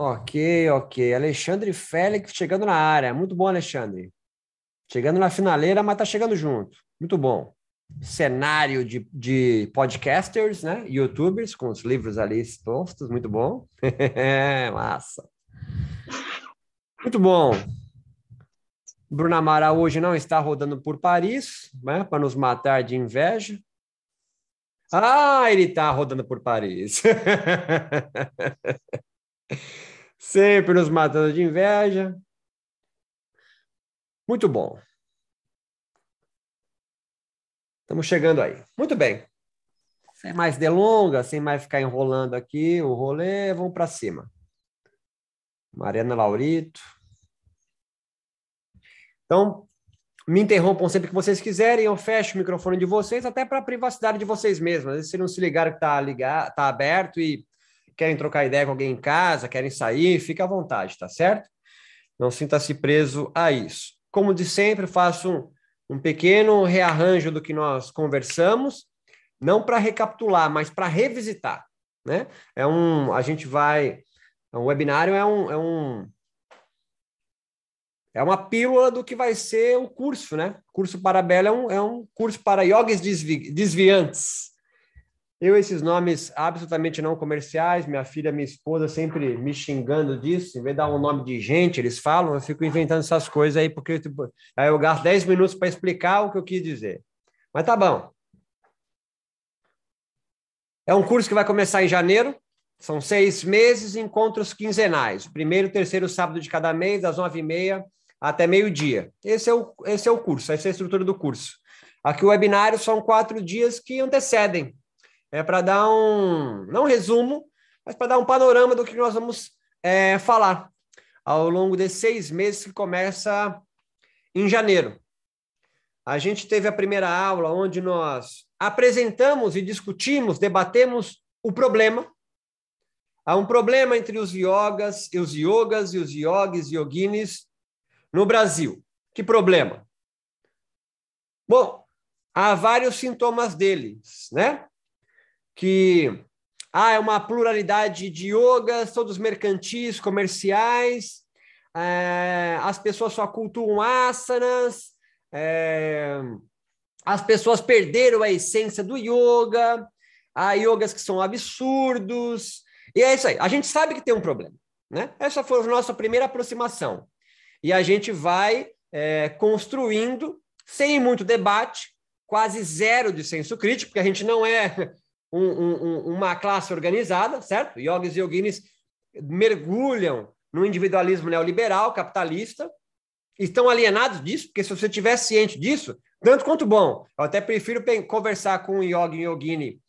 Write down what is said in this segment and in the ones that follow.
Ok, ok. Alexandre Félix chegando na área. Muito bom, Alexandre. Chegando na finaleira, mas tá chegando junto. Muito bom. Cenário de, de podcasters, né? Youtubers, com os livros ali expostos. Muito bom. Massa. Muito bom. Bruna Mara hoje não está rodando por Paris, né? Para nos matar de inveja. Ah, ele está rodando por Paris. Sempre nos matando de inveja. Muito bom. Estamos chegando aí. Muito bem. Sem mais delongas, sem mais ficar enrolando aqui o rolê, vamos para cima. Mariana Laurito. Então, me interrompam sempre que vocês quiserem, eu fecho o microfone de vocês, até para a privacidade de vocês mesmos. Às vezes, se não se ligaram que está tá aberto e querem trocar ideia com alguém em casa, querem sair, fica à vontade, tá certo? Não sinta-se preso a isso. Como de sempre, faço um, um pequeno rearranjo do que nós conversamos, não para recapitular, mas para revisitar, né? É um, a gente vai, um webinário é um, é um é uma pílula do que vai ser o curso, né? O curso Parabela é um, é um curso para yogis desvi desviantes. Eu, esses nomes absolutamente não comerciais, minha filha, minha esposa sempre me xingando disso, em vez de dar um nome de gente, eles falam, eu fico inventando essas coisas aí, porque tipo, aí eu gasto 10 minutos para explicar o que eu quis dizer. Mas tá bom. É um curso que vai começar em janeiro, são seis meses, encontros quinzenais. Primeiro terceiro sábado de cada mês, às nove e meia até meio-dia. Esse, é o, esse é o curso, essa é a estrutura do curso. Aqui o webinário são quatro dias que antecedem é para dar um, não um resumo, mas para dar um panorama do que nós vamos é, falar ao longo desses seis meses que começa em janeiro. A gente teve a primeira aula onde nós apresentamos e discutimos, debatemos o problema. Há um problema entre os yogas e os yogas e os yogis e yoginis no Brasil. Que problema? Bom, há vários sintomas deles, né? Que ah, é uma pluralidade de yogas, todos mercantis, comerciais, é, as pessoas só cultuam asanas, é, as pessoas perderam a essência do yoga, há yogas que são absurdos, e é isso aí. A gente sabe que tem um problema, né? Essa foi a nossa primeira aproximação. E a gente vai é, construindo, sem muito debate, quase zero de senso crítico, porque a gente não é um, um, uma classe organizada, certo? Yogis e yoginis mergulham no individualismo neoliberal, capitalista, estão alienados disso, porque se você tiver ciente disso, tanto quanto bom, eu até prefiro conversar com um yogi e yogini,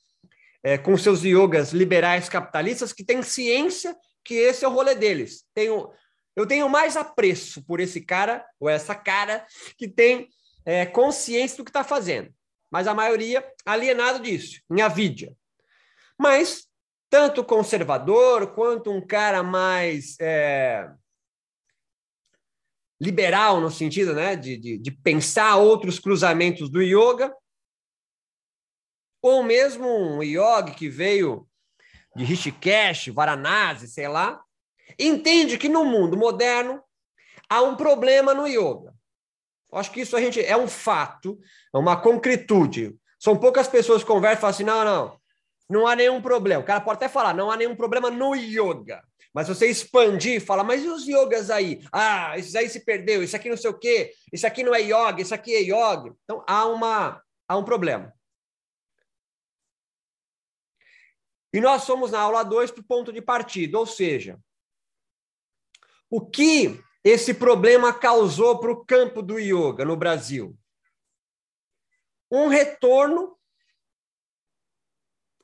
é, com seus yogas liberais capitalistas, que têm ciência que esse é o rolê deles. Tenho, eu tenho mais apreço por esse cara, ou essa cara, que tem é, consciência do que está fazendo mas a maioria alienado disso, em avidia. Mas, tanto conservador quanto um cara mais é, liberal, no sentido né, de, de, de pensar outros cruzamentos do yoga, ou mesmo um yogi que veio de Rishikesh, Varanasi, sei lá, entende que no mundo moderno há um problema no yoga. Acho que isso a gente é um fato, é uma concretude. São poucas pessoas que conversam e falam assim: não, não, não há nenhum problema. O cara pode até falar, não há nenhum problema no yoga. Mas você expandir falar, mas e os yogas aí? Ah, isso aí se perdeu, isso aqui não sei o quê, isso aqui não é yoga, isso aqui é yoga. Então há, uma, há um problema. E nós somos na aula 2 para o ponto de partida, ou seja, o que esse problema causou para o campo do yoga no Brasil? Um retorno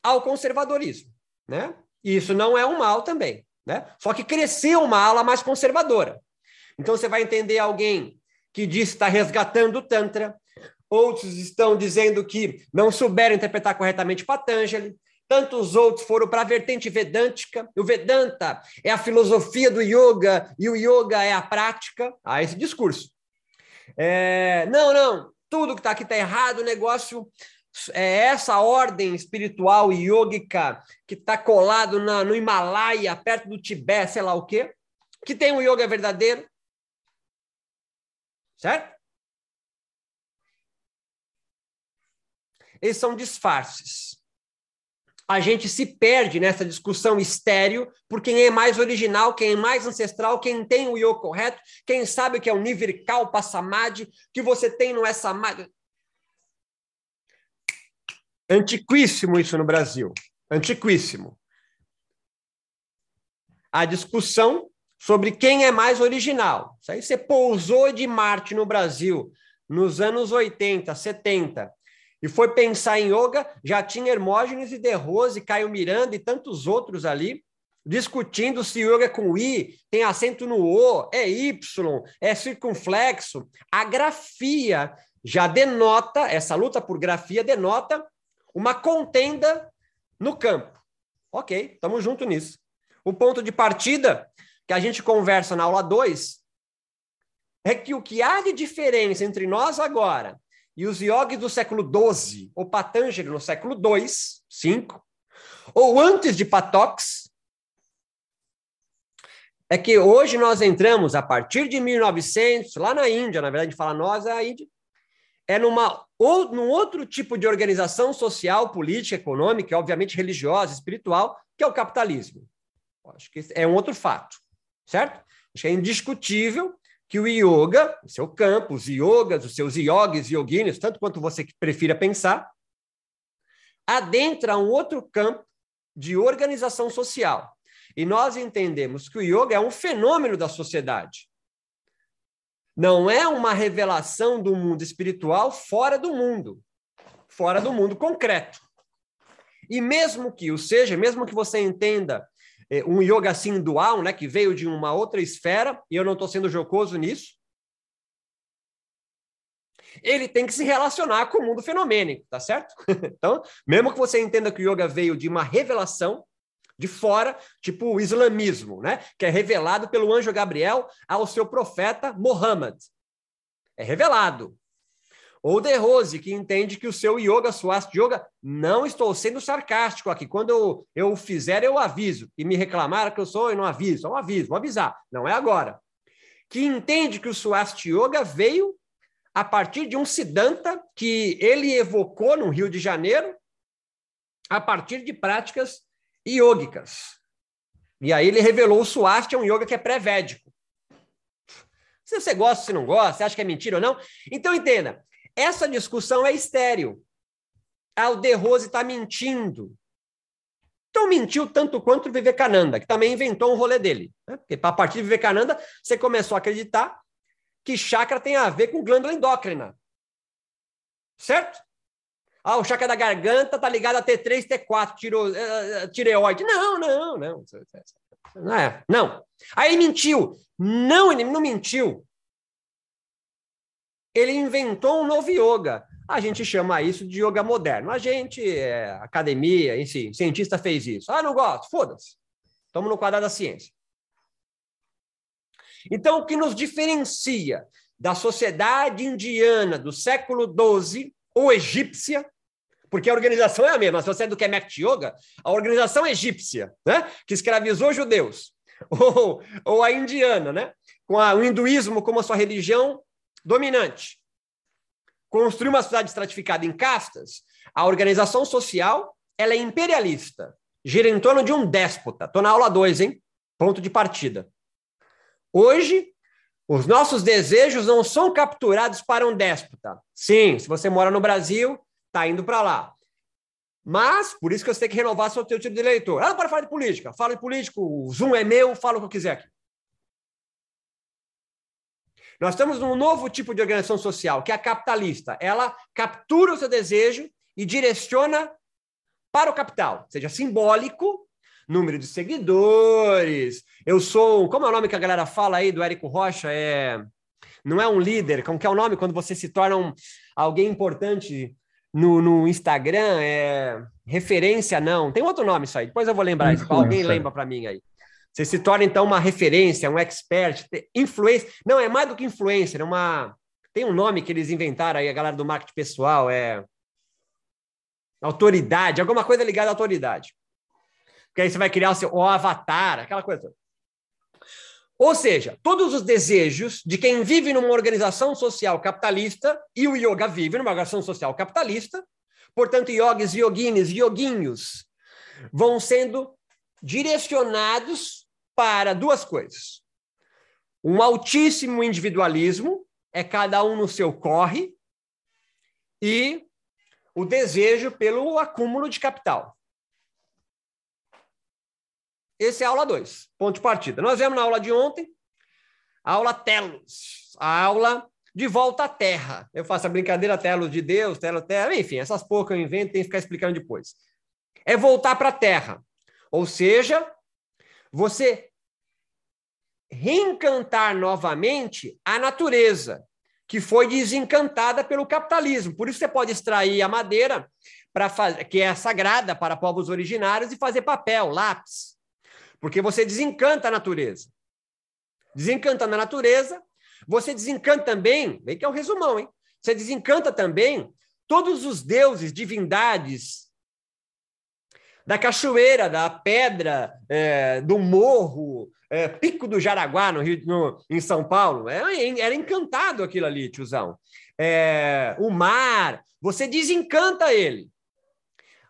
ao conservadorismo, né? Isso não é um mal também, né? Só que cresceu uma ala mais conservadora. Então você vai entender alguém que diz que está resgatando o Tantra, outros estão dizendo que não souberam interpretar corretamente Patanjali, Tantos outros foram para a vertente vedântica. O Vedanta é a filosofia do yoga e o yoga é a prática. Há esse discurso. É, não, não, tudo que está aqui está errado, o negócio é essa ordem espiritual yógica que está colado na, no Himalaia, perto do Tibete, sei lá o quê, que tem o yoga verdadeiro. Certo? Eles são disfarces. A gente se perde nessa discussão estéreo por quem é mais original, quem é mais ancestral, quem tem o yoga correto, quem sabe o que é o Nivirkalpa Samadhi, que você tem no é Samadhi. Antiquíssimo isso no Brasil. Antiquíssimo. A discussão sobre quem é mais original. Isso aí você pousou de Marte no Brasil nos anos 80, 70 e foi pensar em yoga, já tinha Hermógenes e De Rose, Caio Miranda e tantos outros ali, discutindo se yoga é com I, tem acento no O, é Y, é circunflexo. A grafia já denota, essa luta por grafia denota uma contenda no campo. Ok, estamos juntos nisso. O ponto de partida que a gente conversa na aula 2 é que o que há de diferença entre nós agora e os yogis do século XII, ou Patanjali no século II, 5, ou antes de Patox, é que hoje nós entramos, a partir de 1900, lá na Índia, na verdade, fala nós, é a Índia, é numa, ou, num outro tipo de organização social, política, econômica, obviamente religiosa, espiritual, que é o capitalismo. Acho que é um outro fato, certo? Acho que é indiscutível que o yoga, o seu campo, os yogas, os seus yogis, yoginis, tanto quanto você prefira pensar, adentra um outro campo de organização social. E nós entendemos que o yoga é um fenômeno da sociedade. Não é uma revelação do mundo espiritual fora do mundo, fora do mundo concreto. E mesmo que o seja, mesmo que você entenda um yoga assim dual, né, que veio de uma outra esfera, e eu não estou sendo jocoso nisso, ele tem que se relacionar com o mundo fenomênico, tá certo? então, mesmo que você entenda que o yoga veio de uma revelação, de fora, tipo o islamismo, né? Que é revelado pelo anjo Gabriel ao seu profeta Muhammad. É revelado. Ou De Rose, que entende que o seu yoga, swast yoga, não estou sendo sarcástico aqui. Quando eu, eu fizer, eu aviso. E me reclamaram que eu sou e não aviso. Eu aviso, vou avisar. Não é agora. Que entende que o swast yoga veio a partir de um Siddhanta que ele evocou no Rio de Janeiro a partir de práticas iógicas. E aí ele revelou o Swasti, é um yoga que é pré-védico. Se você gosta, se não gosta, se acha que é mentira ou não. Então entenda, essa discussão é estéreo. Ah, o De Rose está mentindo. Então mentiu tanto quanto o Vivekananda, que também inventou um rolê dele. Né? Porque a partir de Vivekananda, você começou a acreditar que chakra tem a ver com glândula endócrina. Certo? Ah, o chakra da garganta tá ligado a T3, T4, tiro, uh, tireoide. Não, não, não. Não é. Não. Aí mentiu. Não, ele não mentiu. Ele inventou um novo yoga. A gente chama isso de yoga moderno. A gente, é, academia, enfim, cientista fez isso. Ah, não gosto. Foda-se. Estamos no quadrado da ciência. Então, o que nos diferencia da sociedade indiana do século XII ou egípcia porque a organização é a mesma. Se você é do Kemet Yoga, a organização egípcia, né? que escravizou judeus, ou, ou a indiana, né? com a, o hinduísmo como a sua religião dominante, construiu uma sociedade estratificada em castas, a organização social ela é imperialista, gira em torno de um déspota. Estou na aula 2, hein? Ponto de partida. Hoje, os nossos desejos não são capturados para um déspota. Sim, se você mora no Brasil, está indo para lá. Mas, por isso que você tem que renovar seu tipo de eleitor. Ah, pode falar de política. Fala de político, o Zoom é meu, fala o que eu quiser aqui. Nós estamos num novo tipo de organização social, que é a capitalista. Ela captura o seu desejo e direciona para o capital, seja simbólico, número de seguidores. Eu sou. Como é o nome que a galera fala aí do Érico Rocha? É. Não é um líder, como que é o nome quando você se torna um, alguém importante no, no Instagram é referência, não. Tem outro nome isso aí. Depois eu vou lembrar isso. Alguém lembra para mim aí. Você se torna, então, uma referência, um expert, influência. Não, é mais do que influencer, é uma. Tem um nome que eles inventaram aí, a galera do marketing pessoal, é. autoridade, alguma coisa ligada à autoridade. Porque aí você vai criar o seu o avatar, aquela coisa. Ou seja, todos os desejos de quem vive numa organização social capitalista, e o yoga vive numa organização social capitalista, portanto, yogis, yoginis, yoguinhos, vão sendo direcionados para duas coisas. Um altíssimo individualismo, é cada um no seu corre, e o desejo pelo acúmulo de capital. Esse é a aula 2, ponto de partida. Nós vemos na aula de ontem, a aula Telos, a aula de volta à Terra. Eu faço a brincadeira Telos de Deus, Telos Terra, enfim, essas poucas eu invento, tem que ficar explicando depois. É voltar para a Terra. Ou seja, você reencantar novamente a natureza que foi desencantada pelo capitalismo. Por isso você pode extrair a madeira para que é sagrada para povos originários e fazer papel, lápis. Porque você desencanta a natureza. Desencantando a natureza, você desencanta também, bem que é um resumão, hein? Você desencanta também todos os deuses, divindades da cachoeira, da pedra, é, do morro, é, Pico do Jaraguá, no Rio, no, em São Paulo. Era, é, era encantado aquilo ali, tiozão. É, o mar, você desencanta ele.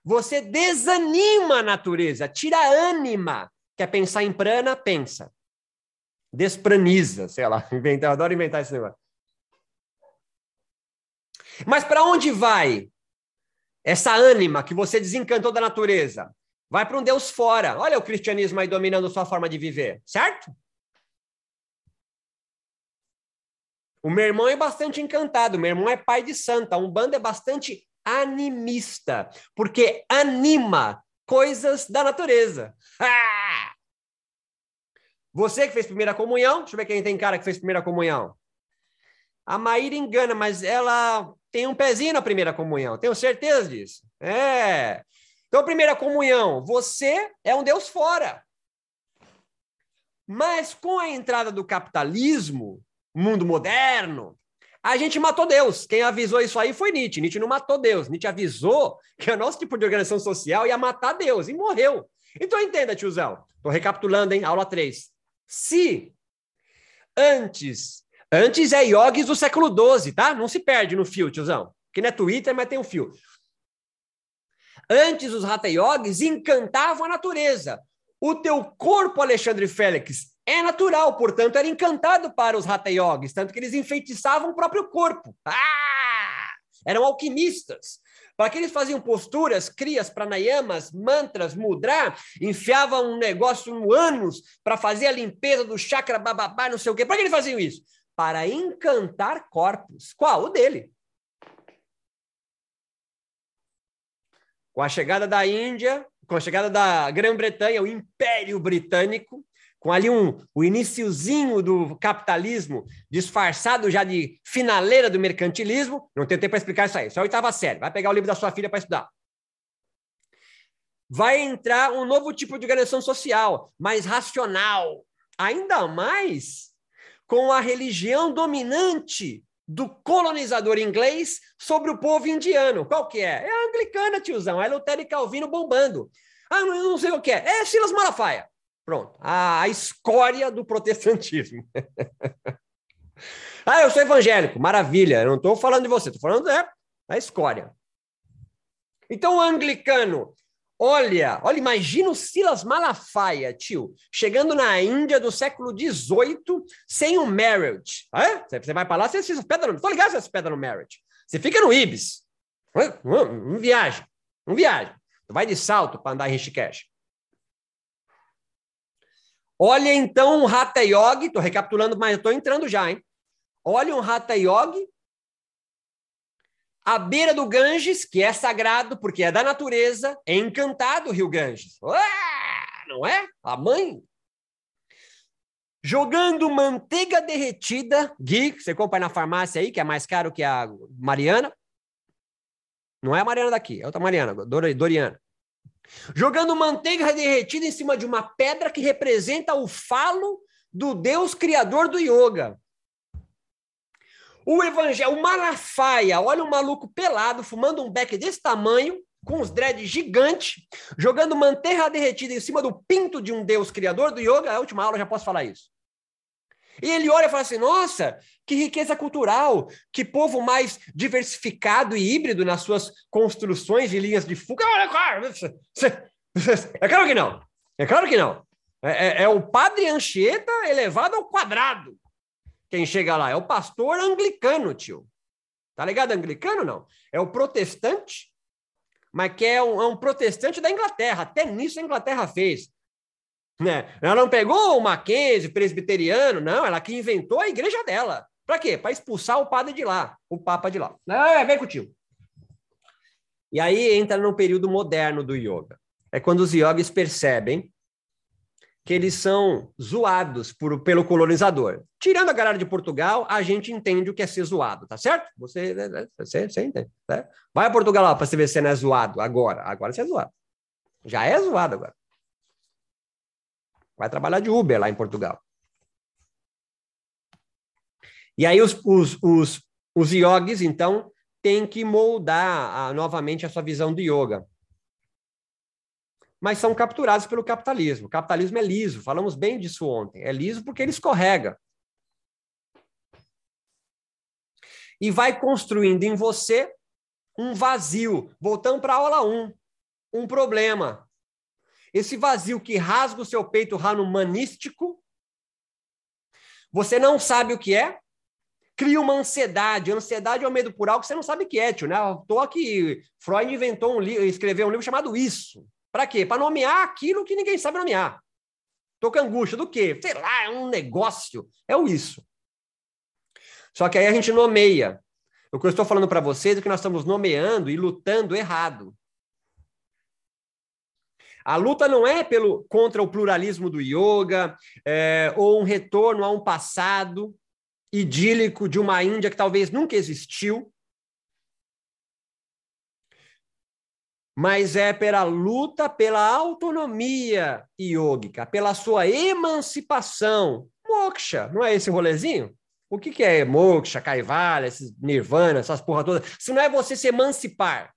Você desanima a natureza, tira a ânima. Quer pensar em prana? Pensa. Despraniza, sei lá. Inventar, adoro inventar esse negócio. Mas para onde vai essa ânima que você desencantou da natureza? Vai para um Deus fora. Olha o cristianismo aí dominando sua forma de viver, certo? O meu irmão é bastante encantado, meu irmão é pai de santa, um bando é bastante animista, porque anima coisas da natureza. Ah! Você que fez primeira comunhão, deixa eu ver quem tem cara que fez primeira comunhão. A Maíra engana, mas ela tem um pezinho na primeira comunhão, tenho certeza disso. É. Então, primeira comunhão, você é um Deus fora. Mas com a entrada do capitalismo, mundo moderno, a gente matou Deus. Quem avisou isso aí foi Nietzsche. Nietzsche não matou Deus. Nietzsche avisou que o nosso tipo de organização social ia matar Deus e morreu. Então entenda, tiozão. Estou recapitulando, hein? Aula 3. Se antes, antes é iogues do século XII, tá? Não se perde no fio, tiozão. Que não é Twitter, mas tem um fio. Antes, os Hatha Yogis encantavam a natureza. O teu corpo, Alexandre Félix, é natural, portanto, era encantado para os Hatha Yogis, tanto que eles enfeitiçavam o próprio corpo. Ah! Eram alquimistas. Para que eles faziam posturas, crias, pranayamas, mantras, mudra, enfiavam um negócio no ânus para fazer a limpeza do chakra bababá, não sei o quê. Para que eles faziam isso? Para encantar corpos. Qual? O dele. Com a chegada da Índia, com a chegada da Grã-Bretanha, o Império Britânico, com ali um, o iniciozinho do capitalismo, disfarçado já de finaleira do mercantilismo, não tenho tempo para explicar isso aí, só oitava série, vai pegar o livro da sua filha para estudar. Vai entrar um novo tipo de organização social, mais racional, ainda mais com a religião dominante do colonizador inglês sobre o povo indiano. Qual que é? É a anglicana, tiozão. É Lutero e Calvino bombando. Ah, não sei o que é. É Silas Malafaia. Pronto. A, a escória do protestantismo. ah, eu sou evangélico. Maravilha. Eu não estou falando de você. Estou falando é, da escória. Então, o anglicano Olha, olha, imagina o Silas Malafaia, tio, chegando na Índia do século XVIII sem um marriage. Você vai para lá, você se hospeda no... Tô ligado você se hospeda no marriage. Você fica no Ibis. Não viaja. Não viaja. Vai de salto para andar em Rishikesh. Olha então um Hatha Yogi, estou recapitulando, mas estou entrando já, hein? Olha um Hatha Yogi à beira do Ganges, que é sagrado porque é da natureza, é encantado o rio Ganges. Não é? A mãe. Jogando manteiga derretida, Gui, você compra na farmácia aí, que é mais caro que a Mariana. Não é a Mariana daqui, é outra Mariana, Doriana. Jogando manteiga derretida em cima de uma pedra que representa o falo do Deus criador do yoga. O evangelho, o Malafaia, olha um maluco pelado, fumando um beck desse tamanho, com os dreads gigantes, jogando manteiga derretida em cima do pinto de um deus criador do yoga. É a última aula, já posso falar isso. E ele olha e fala assim: nossa, que riqueza cultural, que povo mais diversificado e híbrido nas suas construções de linhas de fuga. É claro que não. É claro que não. É, é, é o padre Anchieta elevado ao quadrado. Quem chega lá é o pastor anglicano, tio. Tá ligado? Anglicano não. É o protestante, mas que é um, é um protestante da Inglaterra. Até nisso a Inglaterra fez. Né? Ela não pegou o Mackenzie, presbiteriano, não, ela que inventou a igreja dela. Para quê? Para expulsar o padre de lá, o papa de lá. É, vem contigo. E aí entra no período moderno do yoga. É quando os yogis percebem que eles são zoados por, pelo colonizador. Tirando a galera de Portugal, a gente entende o que é ser zoado, tá certo? Você, né, né, você, você entende. Né? Vai a Portugal lá para você ver se não é zoado agora. Agora você é zoado. Já é zoado agora. Vai trabalhar de Uber lá em Portugal. E aí os, os, os, os yogis, então, têm que moldar a, novamente a sua visão do yoga. Mas são capturados pelo capitalismo. O capitalismo é liso, falamos bem disso ontem. É liso porque ele escorrega. E vai construindo em você um vazio. Voltando para a aula 1. Um problema. Esse vazio que rasga o seu peito humanístico, você não sabe o que é, cria uma ansiedade. Ansiedade é o medo por algo que você não sabe o que é, tio, né? Tô aqui, Freud inventou um livro, escreveu um livro chamado Isso. Para quê? Para nomear aquilo que ninguém sabe nomear. Tô com angústia do quê? Sei lá, é um negócio. É o isso. Só que aí a gente nomeia. O que eu estou falando para vocês é que nós estamos nomeando e lutando errado. A luta não é pelo contra o pluralismo do yoga é, ou um retorno a um passado idílico de uma Índia que talvez nunca existiu, mas é pela luta pela autonomia yógica, pela sua emancipação. Moksha, não é esse rolezinho? O que, que é moksha, kaivalya, esses nirvana, essas porra todas? Se não é você se emancipar.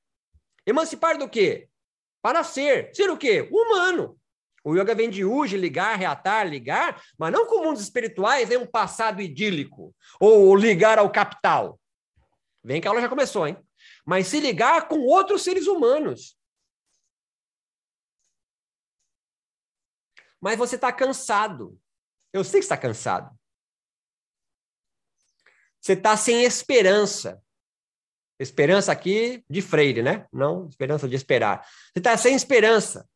Emancipar do quê? para ser. Ser o quê? Humano. O yoga vem de uji, ligar, reatar, ligar, mas não com mundos espirituais, nem um passado idílico, ou ligar ao capital. Vem que a aula já começou, hein? Mas se ligar com outros seres humanos. Mas você está cansado. Eu sei que está cansado. Você está sem esperança. Esperança aqui de Freire, né? Não esperança de esperar. Você está sem esperança.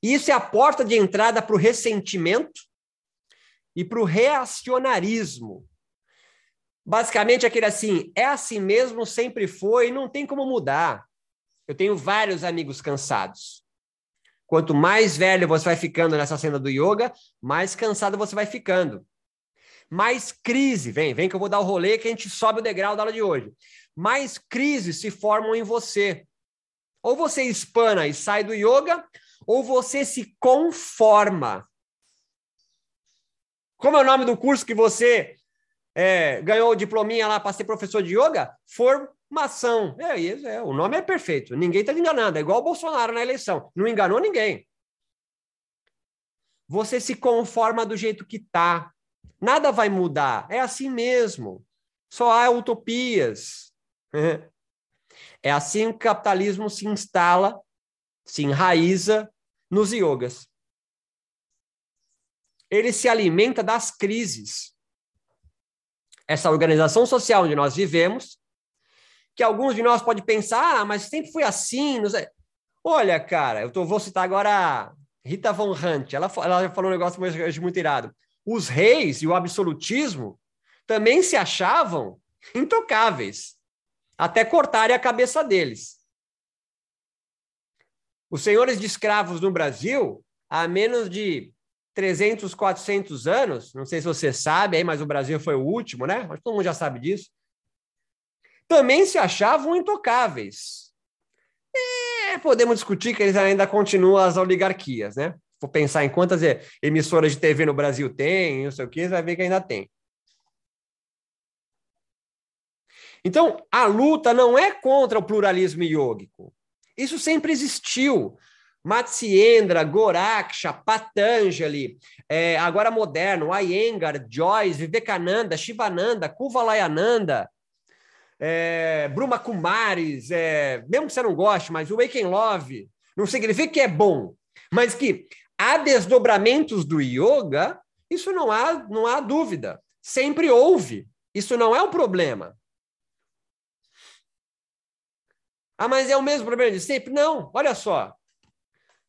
Isso é a porta de entrada para o ressentimento e para o reacionarismo. Basicamente, aquele assim, é assim mesmo, sempre foi, não tem como mudar. Eu tenho vários amigos cansados. Quanto mais velho você vai ficando nessa cena do yoga, mais cansado você vai ficando. Mais crise, vem, vem que eu vou dar o rolê que a gente sobe o degrau da aula de hoje mais crises se formam em você. Ou você espana e sai do yoga, ou você se conforma. Como é o nome do curso que você é, ganhou o diplominha lá para ser professor de yoga? Formação. É, é, o nome é perfeito. Ninguém está enganando. É igual o Bolsonaro na eleição. Não enganou ninguém. Você se conforma do jeito que tá. Nada vai mudar. É assim mesmo. Só há utopias. É assim que o capitalismo se instala, se enraiza nos yogas. Ele se alimenta das crises. Essa organização social onde nós vivemos, que alguns de nós podem pensar, ah, mas sempre foi assim. Olha, cara, eu tô, vou citar agora Rita Von Hunt, ela, ela falou um negócio muito, muito irado. Os reis e o absolutismo também se achavam intocáveis até cortarem a cabeça deles. Os senhores de escravos no Brasil, há menos de 300, 400 anos, não sei se você sabe, aí, mas o Brasil foi o último, né? Mas todo mundo já sabe disso. Também se achavam intocáveis. É, podemos discutir que eles ainda continuam as oligarquias, né? For pensar em quantas emissoras de TV no Brasil tem, não sei o que, você vai ver que ainda tem. Então, a luta não é contra o pluralismo iógico. Isso sempre existiu. Matsyendra, Goraksha, Patanjali, é, agora moderno, Iyengar, Joyce, Vivekananda, Shivananda, Kuvalayananda, é, Bruma Kumaris, é, mesmo que você não goste, mas o Wake Love, não significa que é bom, mas que há desdobramentos do yoga, isso não há, não há dúvida. Sempre houve. Isso não é um problema. Ah, mas é o mesmo problema de sempre? Não, olha só.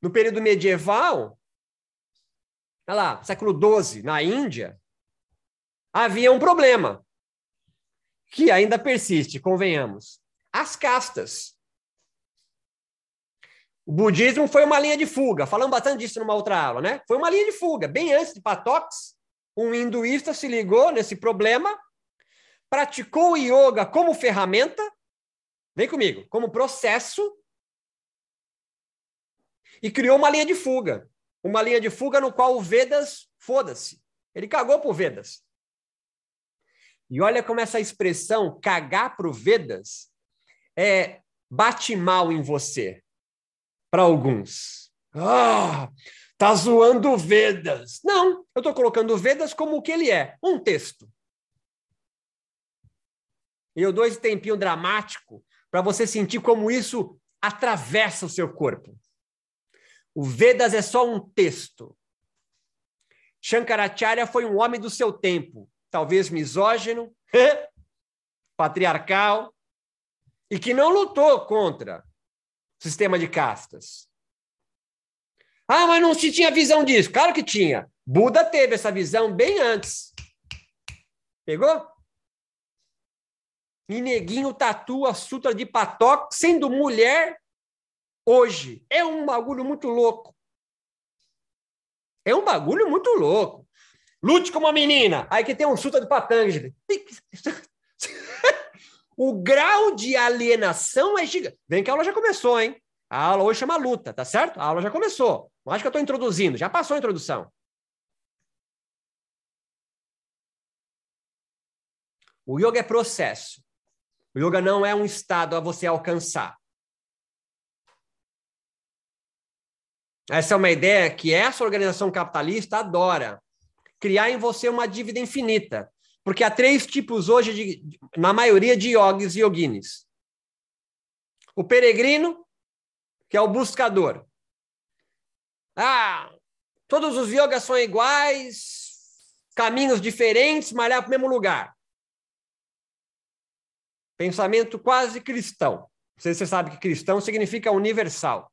No período medieval, olha lá, século XII, na Índia, havia um problema que ainda persiste, convenhamos. As castas. O budismo foi uma linha de fuga, falamos bastante disso numa outra aula, né? Foi uma linha de fuga. Bem antes de Patox, um hinduísta se ligou nesse problema, praticou o yoga como ferramenta, vem comigo, como processo, e criou uma linha de fuga. Uma linha de fuga no qual o Vedas, foda-se. Ele cagou pro Vedas. E olha como essa expressão cagar pro Vedas é bate mal em você para alguns. Ah, tá zoando Vedas. Não, eu estou colocando Vedas como o que ele é, um texto. E eu dou esse tempinho dramático para você sentir como isso atravessa o seu corpo. O Vedas é só um texto. Shankaracharya foi um homem do seu tempo, talvez misógino, patriarcal, e que não lutou contra o sistema de castas. Ah, mas não se tinha visão disso. Claro que tinha. Buda teve essa visão bem antes. Pegou? E neguinho tatua a sutra de Patok sendo mulher hoje. É um bagulho muito louco. É um bagulho muito louco. Lute com uma menina. Aí que tem um sutra de Patanjali. o grau de alienação é gigante. Vem que a aula já começou, hein? A aula hoje chama luta, tá certo? A aula já começou. Não acho que eu estou introduzindo, já passou a introdução. O yoga é processo. O yoga não é um estado a você alcançar. Essa é uma ideia que essa organização capitalista adora. Criar em você uma dívida infinita. Porque há três tipos hoje, de, na maioria, de yogis e yoginis. O peregrino, que é o buscador. Ah, todos os yogas são iguais, caminhos diferentes, malhar para o mesmo lugar. Pensamento quase cristão. Se você sabe que cristão significa universal.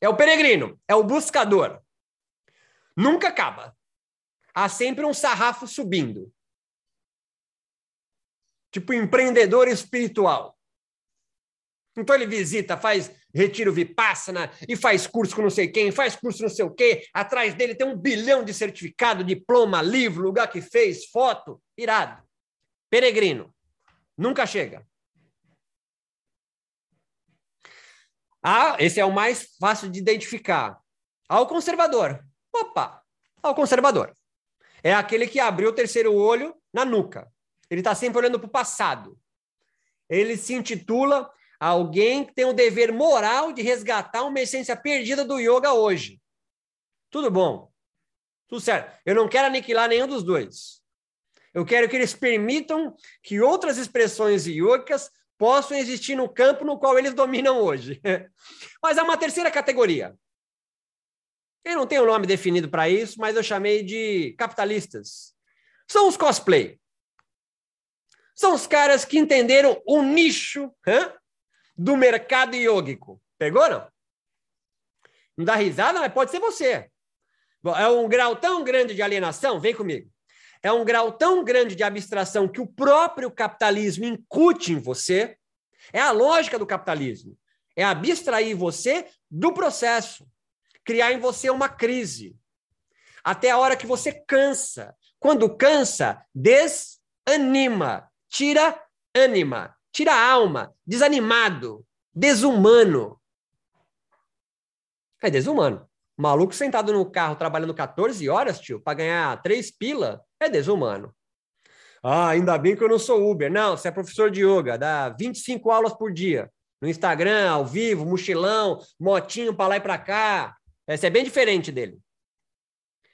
É o peregrino, é o buscador. Nunca acaba. Há sempre um sarrafo subindo. Tipo empreendedor espiritual. Então ele visita, faz retiro vipassana e faz curso com não sei quem, faz curso não sei o quê. Atrás dele tem um bilhão de certificado, diploma, livro, lugar que fez, foto, irado. Peregrino. Nunca chega. Ah, esse é o mais fácil de identificar. Ao conservador. Opa, ao conservador. É aquele que abriu o terceiro olho na nuca. Ele está sempre olhando para o passado. Ele se intitula alguém que tem o dever moral de resgatar uma essência perdida do yoga hoje. Tudo bom. Tudo certo. Eu não quero aniquilar nenhum dos dois. Eu quero que eles permitam que outras expressões yogicas possam existir no campo no qual eles dominam hoje. Mas há uma terceira categoria. Eu não tenho um nome definido para isso, mas eu chamei de capitalistas. São os cosplay. São os caras que entenderam o nicho do mercado iógico. Pegou, não? Não dá risada, mas pode ser você. É um grau tão grande de alienação, vem comigo. É um grau tão grande de abstração que o próprio capitalismo incute em você. É a lógica do capitalismo. É abstrair você do processo. Criar em você uma crise. Até a hora que você cansa. Quando cansa, desanima. Tira ânima tira alma, desanimado, desumano. É desumano. Maluco sentado no carro trabalhando 14 horas, tio, para ganhar três pila, é desumano. Ah, ainda bem que eu não sou Uber. Não, você é professor de yoga, dá 25 aulas por dia. no Instagram, ao vivo, mochilão, motinho para lá e para cá. Essa é bem diferente dele.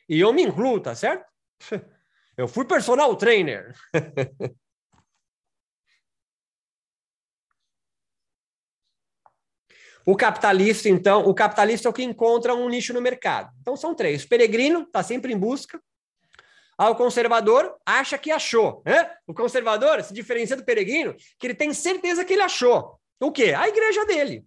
E eu me incluo, tá certo? Eu fui personal trainer. O capitalista, então, o capitalista é o que encontra um nicho no mercado. Então são três. O peregrino está sempre em busca. Ah, o conservador acha que achou. Né? O conservador se diferencia do peregrino, que ele tem certeza que ele achou. O quê? A igreja dele.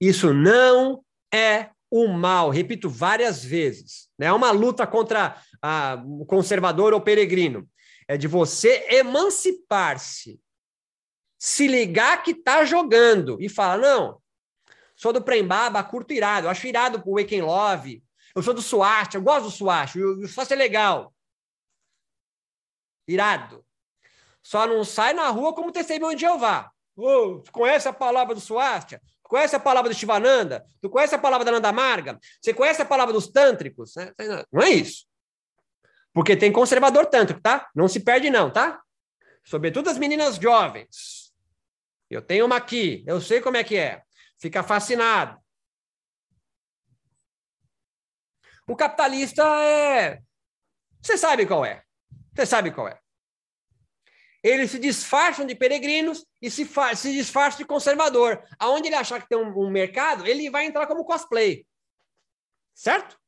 Isso não é o mal, repito várias vezes. Né? É uma luta contra a, o conservador ou peregrino. É de você emancipar-se, se ligar que está jogando e falar: não, sou do Prembaba, curto irado, acho irado o Waking Love, eu sou do Swast, eu gosto do Swast, o Swast é legal. Irado. Só não sai na rua como testemunho de Jeová. Oh, conhece a palavra do Swastika? Conhece a palavra do Shivananda? Tu conhece a palavra da Nanda Marga? Você conhece a palavra dos tântricos? Não é isso. Porque tem conservador tântrico, tá? Não se perde não, tá? Sobretudo as meninas jovens. Eu tenho uma aqui, eu sei como é que é. Fica fascinado. O capitalista é. Você sabe qual é. Você sabe qual é. Eles se disfarçam de peregrinos e se, se disfarçam de conservador. Aonde ele achar que tem um, um mercado, ele vai entrar como cosplay. Certo?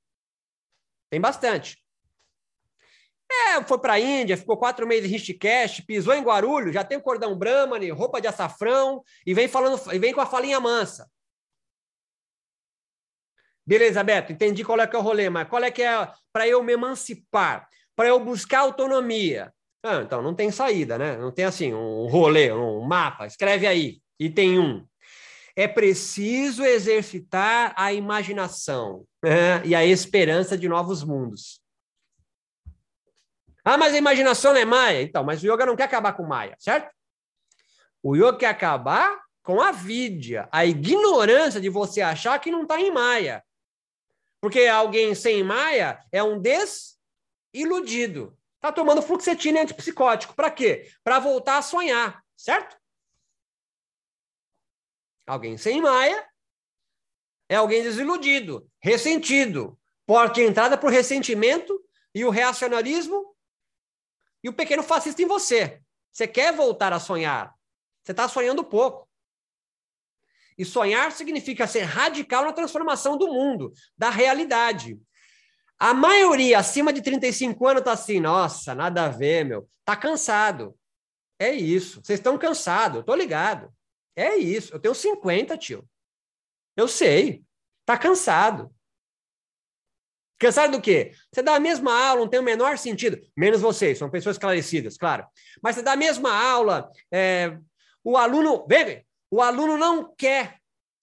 Tem bastante. É, foi para a Índia, ficou quatro meses em Rishikesh, pisou em Guarulhos, já tem o cordão Brahmani, roupa de açafrão e vem falando, e vem com a falinha mansa. Beleza, Beto, entendi qual é que é o rolê, mas qual é que é para eu me emancipar, para eu buscar autonomia? Ah, então não tem saída, né? Não tem assim um rolê, um mapa. Escreve aí, item 1. É preciso exercitar a imaginação né? e a esperança de novos mundos. Ah, mas a imaginação não é Maia. Então, mas o yoga não quer acabar com Maia, certo? O yoga quer acabar com a vidya, a ignorância de você achar que não está em Maia. Porque alguém sem Maia é um desiludido. Está tomando fluoxetina antipsicótico. Para quê? Para voltar a sonhar, certo? Alguém sem maia é alguém desiludido, ressentido. Porta de entrada para o ressentimento e o reacionarismo e o pequeno fascista em você. Você quer voltar a sonhar. Você está sonhando pouco. E sonhar significa ser radical na transformação do mundo, da realidade. A maioria acima de 35 anos tá assim, nossa, nada a ver, meu. Tá cansado. É isso. Vocês estão cansados, eu tô ligado. É isso. Eu tenho 50, tio. Eu sei. Tá cansado. Cansado do quê? Você dá a mesma aula, não tem o menor sentido. Menos vocês, são pessoas esclarecidas, claro. Mas você dá a mesma aula, é, o aluno. Vem, o aluno não quer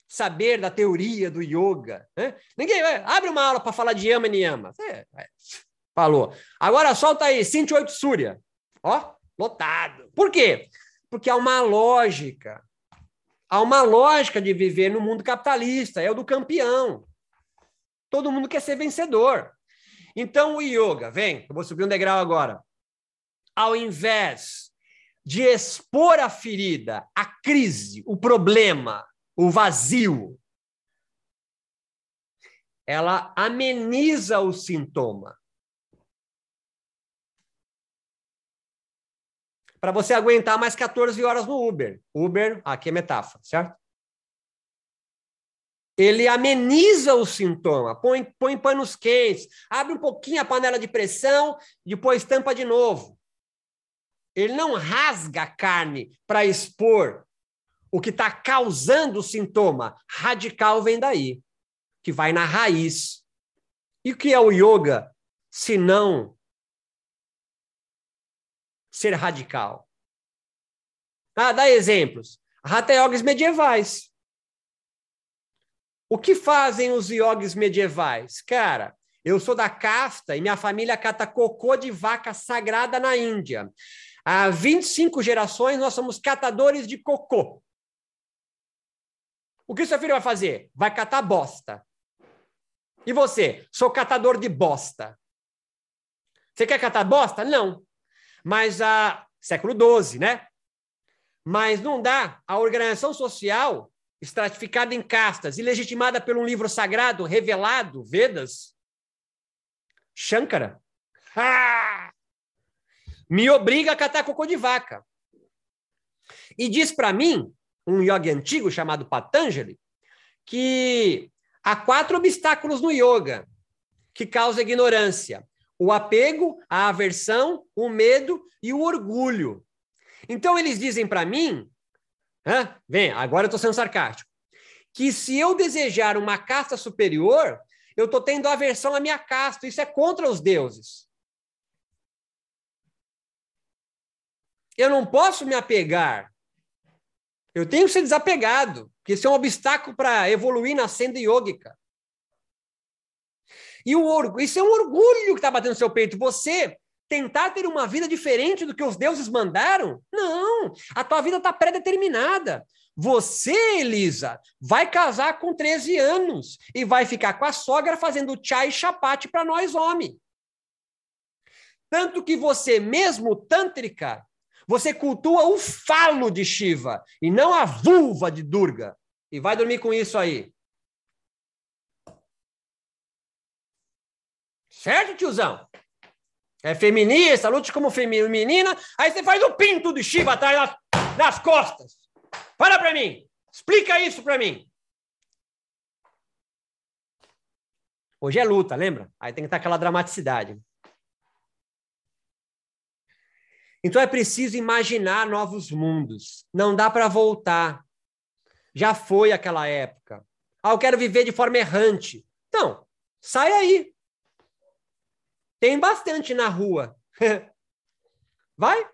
saber da teoria do yoga. Né? Ninguém vai, abre uma aula para falar de yama e niyama. É, é, falou. Agora solta aí, Cinti 8 Surya. Ó, lotado. Por quê? Porque há uma lógica. Há uma lógica de viver no mundo capitalista, é o do campeão. Todo mundo quer ser vencedor. Então o yoga, vem, eu vou subir um degrau agora. Ao invés de expor a ferida, a crise, o problema, o vazio. Ela ameniza o sintoma. Para você aguentar mais 14 horas no Uber. Uber, aqui é metáfora, certo? Ele ameniza o sintoma, põe, põe panos quentes, abre um pouquinho a panela de pressão, depois tampa de novo. Ele não rasga a carne para expor o que está causando o sintoma radical vem daí, que vai na raiz. E o que é o yoga, se não ser radical? Ah, dá exemplos. Hatha yogis medievais. O que fazem os yogis medievais? Cara, eu sou da casta e minha família cata cocô de vaca sagrada na Índia. Há 25 gerações nós somos catadores de cocô. O que seu filho vai fazer? Vai catar bosta. E você? Sou catador de bosta. Você quer catar bosta? Não. Mas a século XII, né? Mas não dá. A organização social, estratificada em castas e legitimada por um livro sagrado revelado, Vedas, Shankara, ah! Me obriga a catar cocô de vaca. E diz para mim, um yogi antigo chamado Patanjali, que há quatro obstáculos no yoga que causam ignorância: o apego, a aversão, o medo e o orgulho. Então eles dizem para mim, ah, vem, agora eu estou sendo sarcástico, que se eu desejar uma casta superior, eu estou tendo aversão à minha casta. Isso é contra os deuses. Eu não posso me apegar. Eu tenho que ser desapegado, porque isso é um obstáculo para evoluir na senda yógica. E o orgulho, isso é um orgulho que está batendo no seu peito. Você tentar ter uma vida diferente do que os deuses mandaram? Não, a tua vida está pré-determinada. Você, Elisa, vai casar com 13 anos e vai ficar com a sogra fazendo chá e chapate para nós, homem. Tanto que você, mesmo tântrica, você cultua o falo de Shiva e não a vulva de Durga. E vai dormir com isso aí. Certo, tiozão? É feminista, lute como feminina, aí você faz o pinto de Shiva atrás nas, costas. Fala para mim. Explica isso para mim. Hoje é luta, lembra? Aí tem que estar aquela dramaticidade. Então é preciso imaginar novos mundos. Não dá para voltar. Já foi aquela época. Ah, eu quero viver de forma errante. Então, sai aí. Tem bastante na rua. Vai.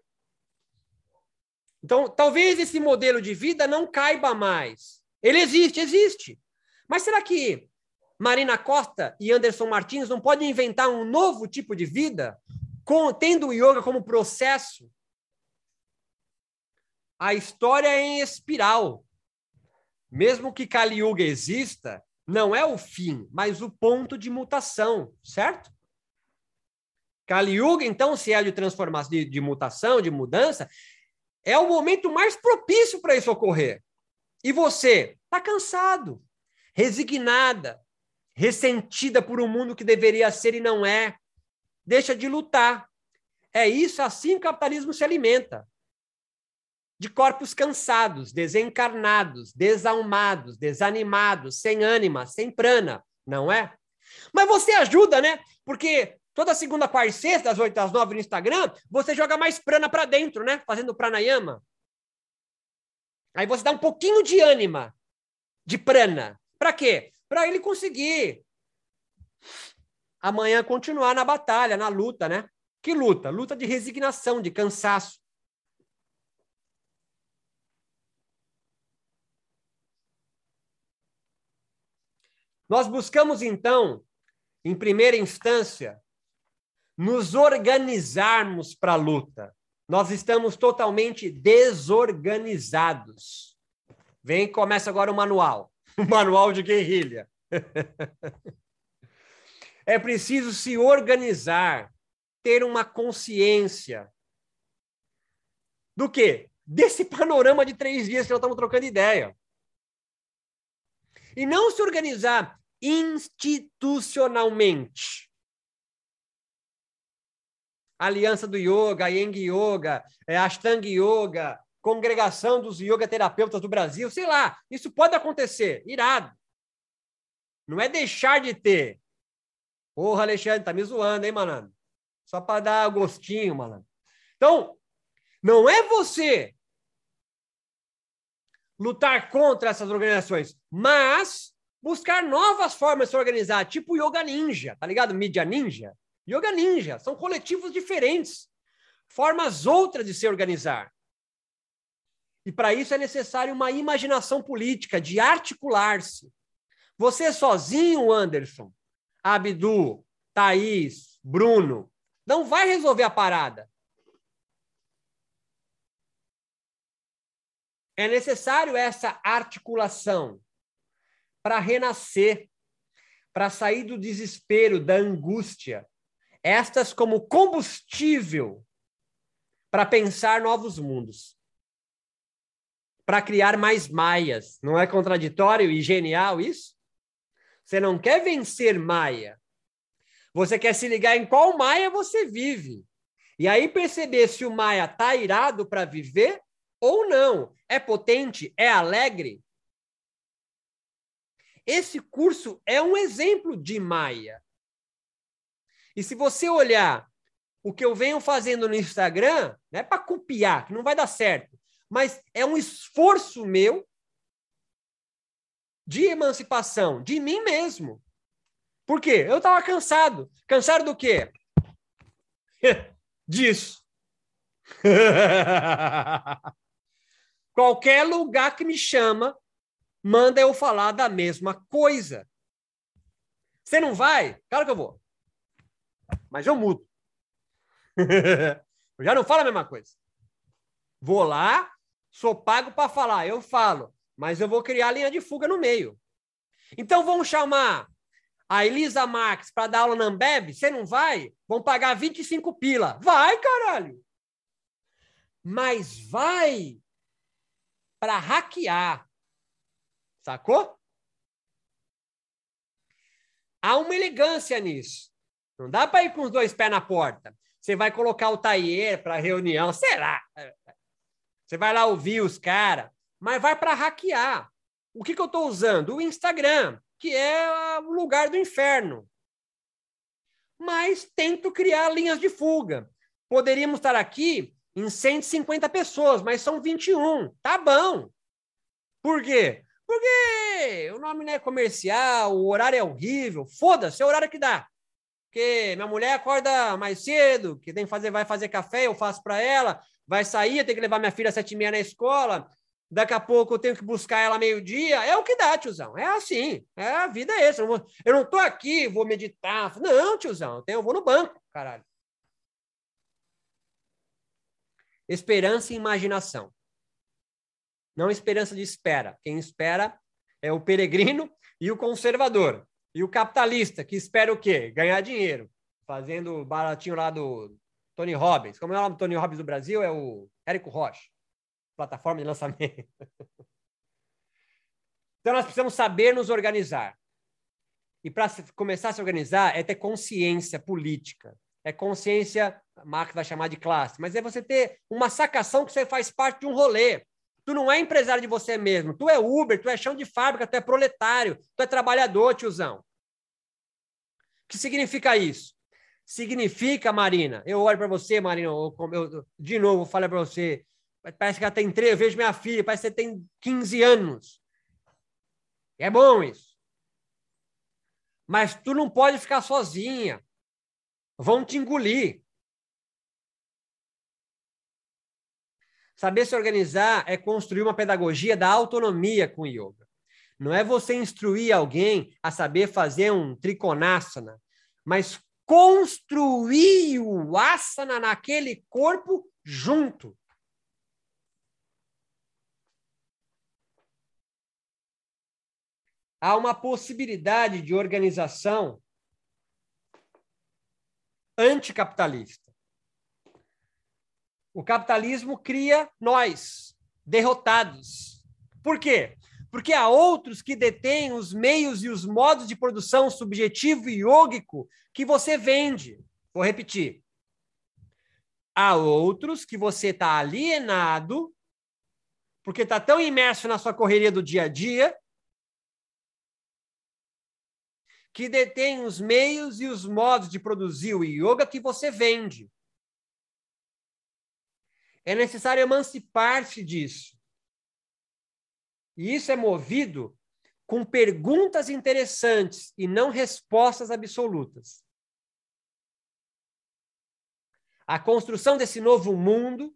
Então, talvez esse modelo de vida não caiba mais. Ele existe, existe. Mas será que Marina Costa e Anderson Martins não podem inventar um novo tipo de vida, com, tendo o yoga como processo? A história é em espiral. Mesmo que Kali Yuga exista, não é o fim, mas o ponto de mutação, certo? Kali Yuga, então, se é de transformação, de, de mutação, de mudança, é o momento mais propício para isso ocorrer. E você está cansado, resignada, ressentida por um mundo que deveria ser e não é. Deixa de lutar. É isso assim que o capitalismo se alimenta. De corpos cansados, desencarnados, desalmados, desanimados, sem ânima, sem prana, não é? Mas você ajuda, né? Porque Toda segunda, quarta e sexta, das 8 às 9 no Instagram, você joga mais prana para dentro, né? Fazendo pranayama. Aí você dá um pouquinho de ânima, de prana. Para quê? Para ele conseguir amanhã continuar na batalha, na luta, né? Que luta? Luta de resignação, de cansaço. Nós buscamos, então, em primeira instância, nos organizarmos para a luta. Nós estamos totalmente desorganizados. Vem, começa agora o manual. O manual de guerrilha. é preciso se organizar, ter uma consciência do quê? Desse panorama de três dias que nós estamos trocando ideia. E não se organizar institucionalmente. Aliança do Yoga, Yang Yoga, é, Ashtanga Yoga, Congregação dos Yoga Terapeutas do Brasil, sei lá, isso pode acontecer, irado. Não é deixar de ter. Porra, Alexandre, tá me zoando, hein, malandro? Só para dar gostinho, malandro. Então, não é você lutar contra essas organizações, mas buscar novas formas de se organizar, tipo Yoga Ninja, tá ligado? Mídia Ninja. Yoga Ninja, são coletivos diferentes, formas outras de se organizar. E para isso é necessário uma imaginação política, de articular-se. Você sozinho, Anderson, Abdu, Thaís, Bruno, não vai resolver a parada. É necessário essa articulação para renascer, para sair do desespero, da angústia, estas como combustível para pensar novos mundos. para criar mais maias. Não é contraditório e genial isso? Você não quer vencer Maia. Você quer se ligar em qual Maia você vive. E aí perceber se o Maia está irado para viver ou não. É potente? É alegre? Esse curso é um exemplo de Maia. E se você olhar o que eu venho fazendo no Instagram, não é para copiar, que não vai dar certo, mas é um esforço meu de emancipação de mim mesmo. Por quê? Eu estava cansado. Cansado do quê? Disso. Qualquer lugar que me chama, manda eu falar da mesma coisa. Você não vai? Claro que eu vou. Mas eu mudo. eu já não falo a mesma coisa. Vou lá, sou pago para falar, eu falo, mas eu vou criar linha de fuga no meio. Então vamos chamar a Elisa Marques para dar aula na Ambev? Você não vai? Vão pagar 25 pila. Vai, caralho! Mas vai para hackear. Sacou? Há uma elegância nisso. Não dá para ir com os dois pés na porta. Você vai colocar o Taier para reunião, sei lá. Você vai lá ouvir os caras, mas vai para hackear. O que, que eu estou usando? O Instagram, que é o lugar do inferno. Mas tento criar linhas de fuga. Poderíamos estar aqui em 150 pessoas, mas são 21. Tá bom. Por quê? Porque o nome não é comercial, o horário é horrível. Foda-se, é o horário que dá. Porque minha mulher acorda mais cedo, que tem que fazer, vai fazer café, eu faço para ela, vai sair, eu tenho que levar minha filha às sete e meia na escola, daqui a pouco eu tenho que buscar ela meio-dia. É o que dá, tiozão. É assim. É a vida é essa. Eu não, tô aqui, vou meditar. Não, tiozão, eu, tenho, eu vou no banco, caralho. Esperança e imaginação. Não esperança de espera. Quem espera é o peregrino e o conservador. E o capitalista, que espera o quê? Ganhar dinheiro. Fazendo baratinho lá do Tony Robbins. Como é o nome do Tony Robbins do Brasil? É o Érico Rocha. Plataforma de lançamento. Então, nós precisamos saber nos organizar. E para começar a se organizar, é ter consciência política. É consciência, a Marx vai chamar de classe, mas é você ter uma sacação que você faz parte de um rolê. Tu não é empresário de você mesmo. Tu é Uber, tu é chão de fábrica, tu é proletário, tu é trabalhador, tiozão. O que significa isso? Significa, Marina, eu olho para você, Marina, eu, eu, de novo, falo para você, parece que ela tem três, eu vejo minha filha, parece que você tem 15 anos. É bom isso. Mas tu não pode ficar sozinha. Vão te engolir. Saber se organizar é construir uma pedagogia da autonomia com yoga. Não é você instruir alguém a saber fazer um trikonasana, mas construir o asana naquele corpo junto. Há uma possibilidade de organização anticapitalista. O capitalismo cria nós, derrotados. Por quê? Porque há outros que detêm os meios e os modos de produção subjetivo e yógico que você vende. Vou repetir. Há outros que você está alienado, porque está tão imerso na sua correria do dia a dia, que detém os meios e os modos de produzir o yoga que você vende. É necessário emancipar-se disso. E isso é movido com perguntas interessantes e não respostas absolutas. A construção desse novo mundo,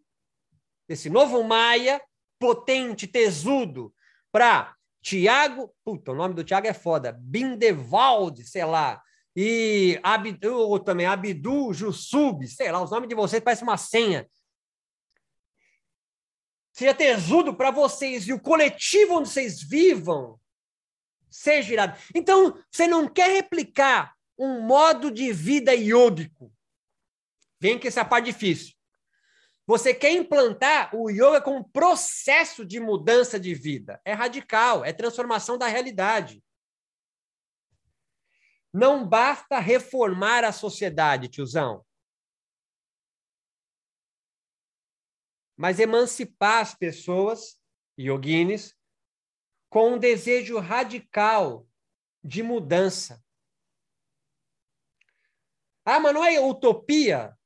desse novo Maia, potente, tesudo, para Tiago, puta, o nome do Tiago é foda, Bindevald, sei lá, e Abdu, também Abdu Jussub, sei lá, os nomes de vocês parecem uma senha seja tesudo para vocês e o coletivo onde vocês vivam seja irado. Então, você não quer replicar um modo de vida iódico. Vem que essa é a parte difícil. Você quer implantar o yoga como processo de mudança de vida. É radical, é transformação da realidade. Não basta reformar a sociedade, tiozão. Mas emancipar as pessoas, yoguines, com um desejo radical de mudança. Ah, mas não é utopia?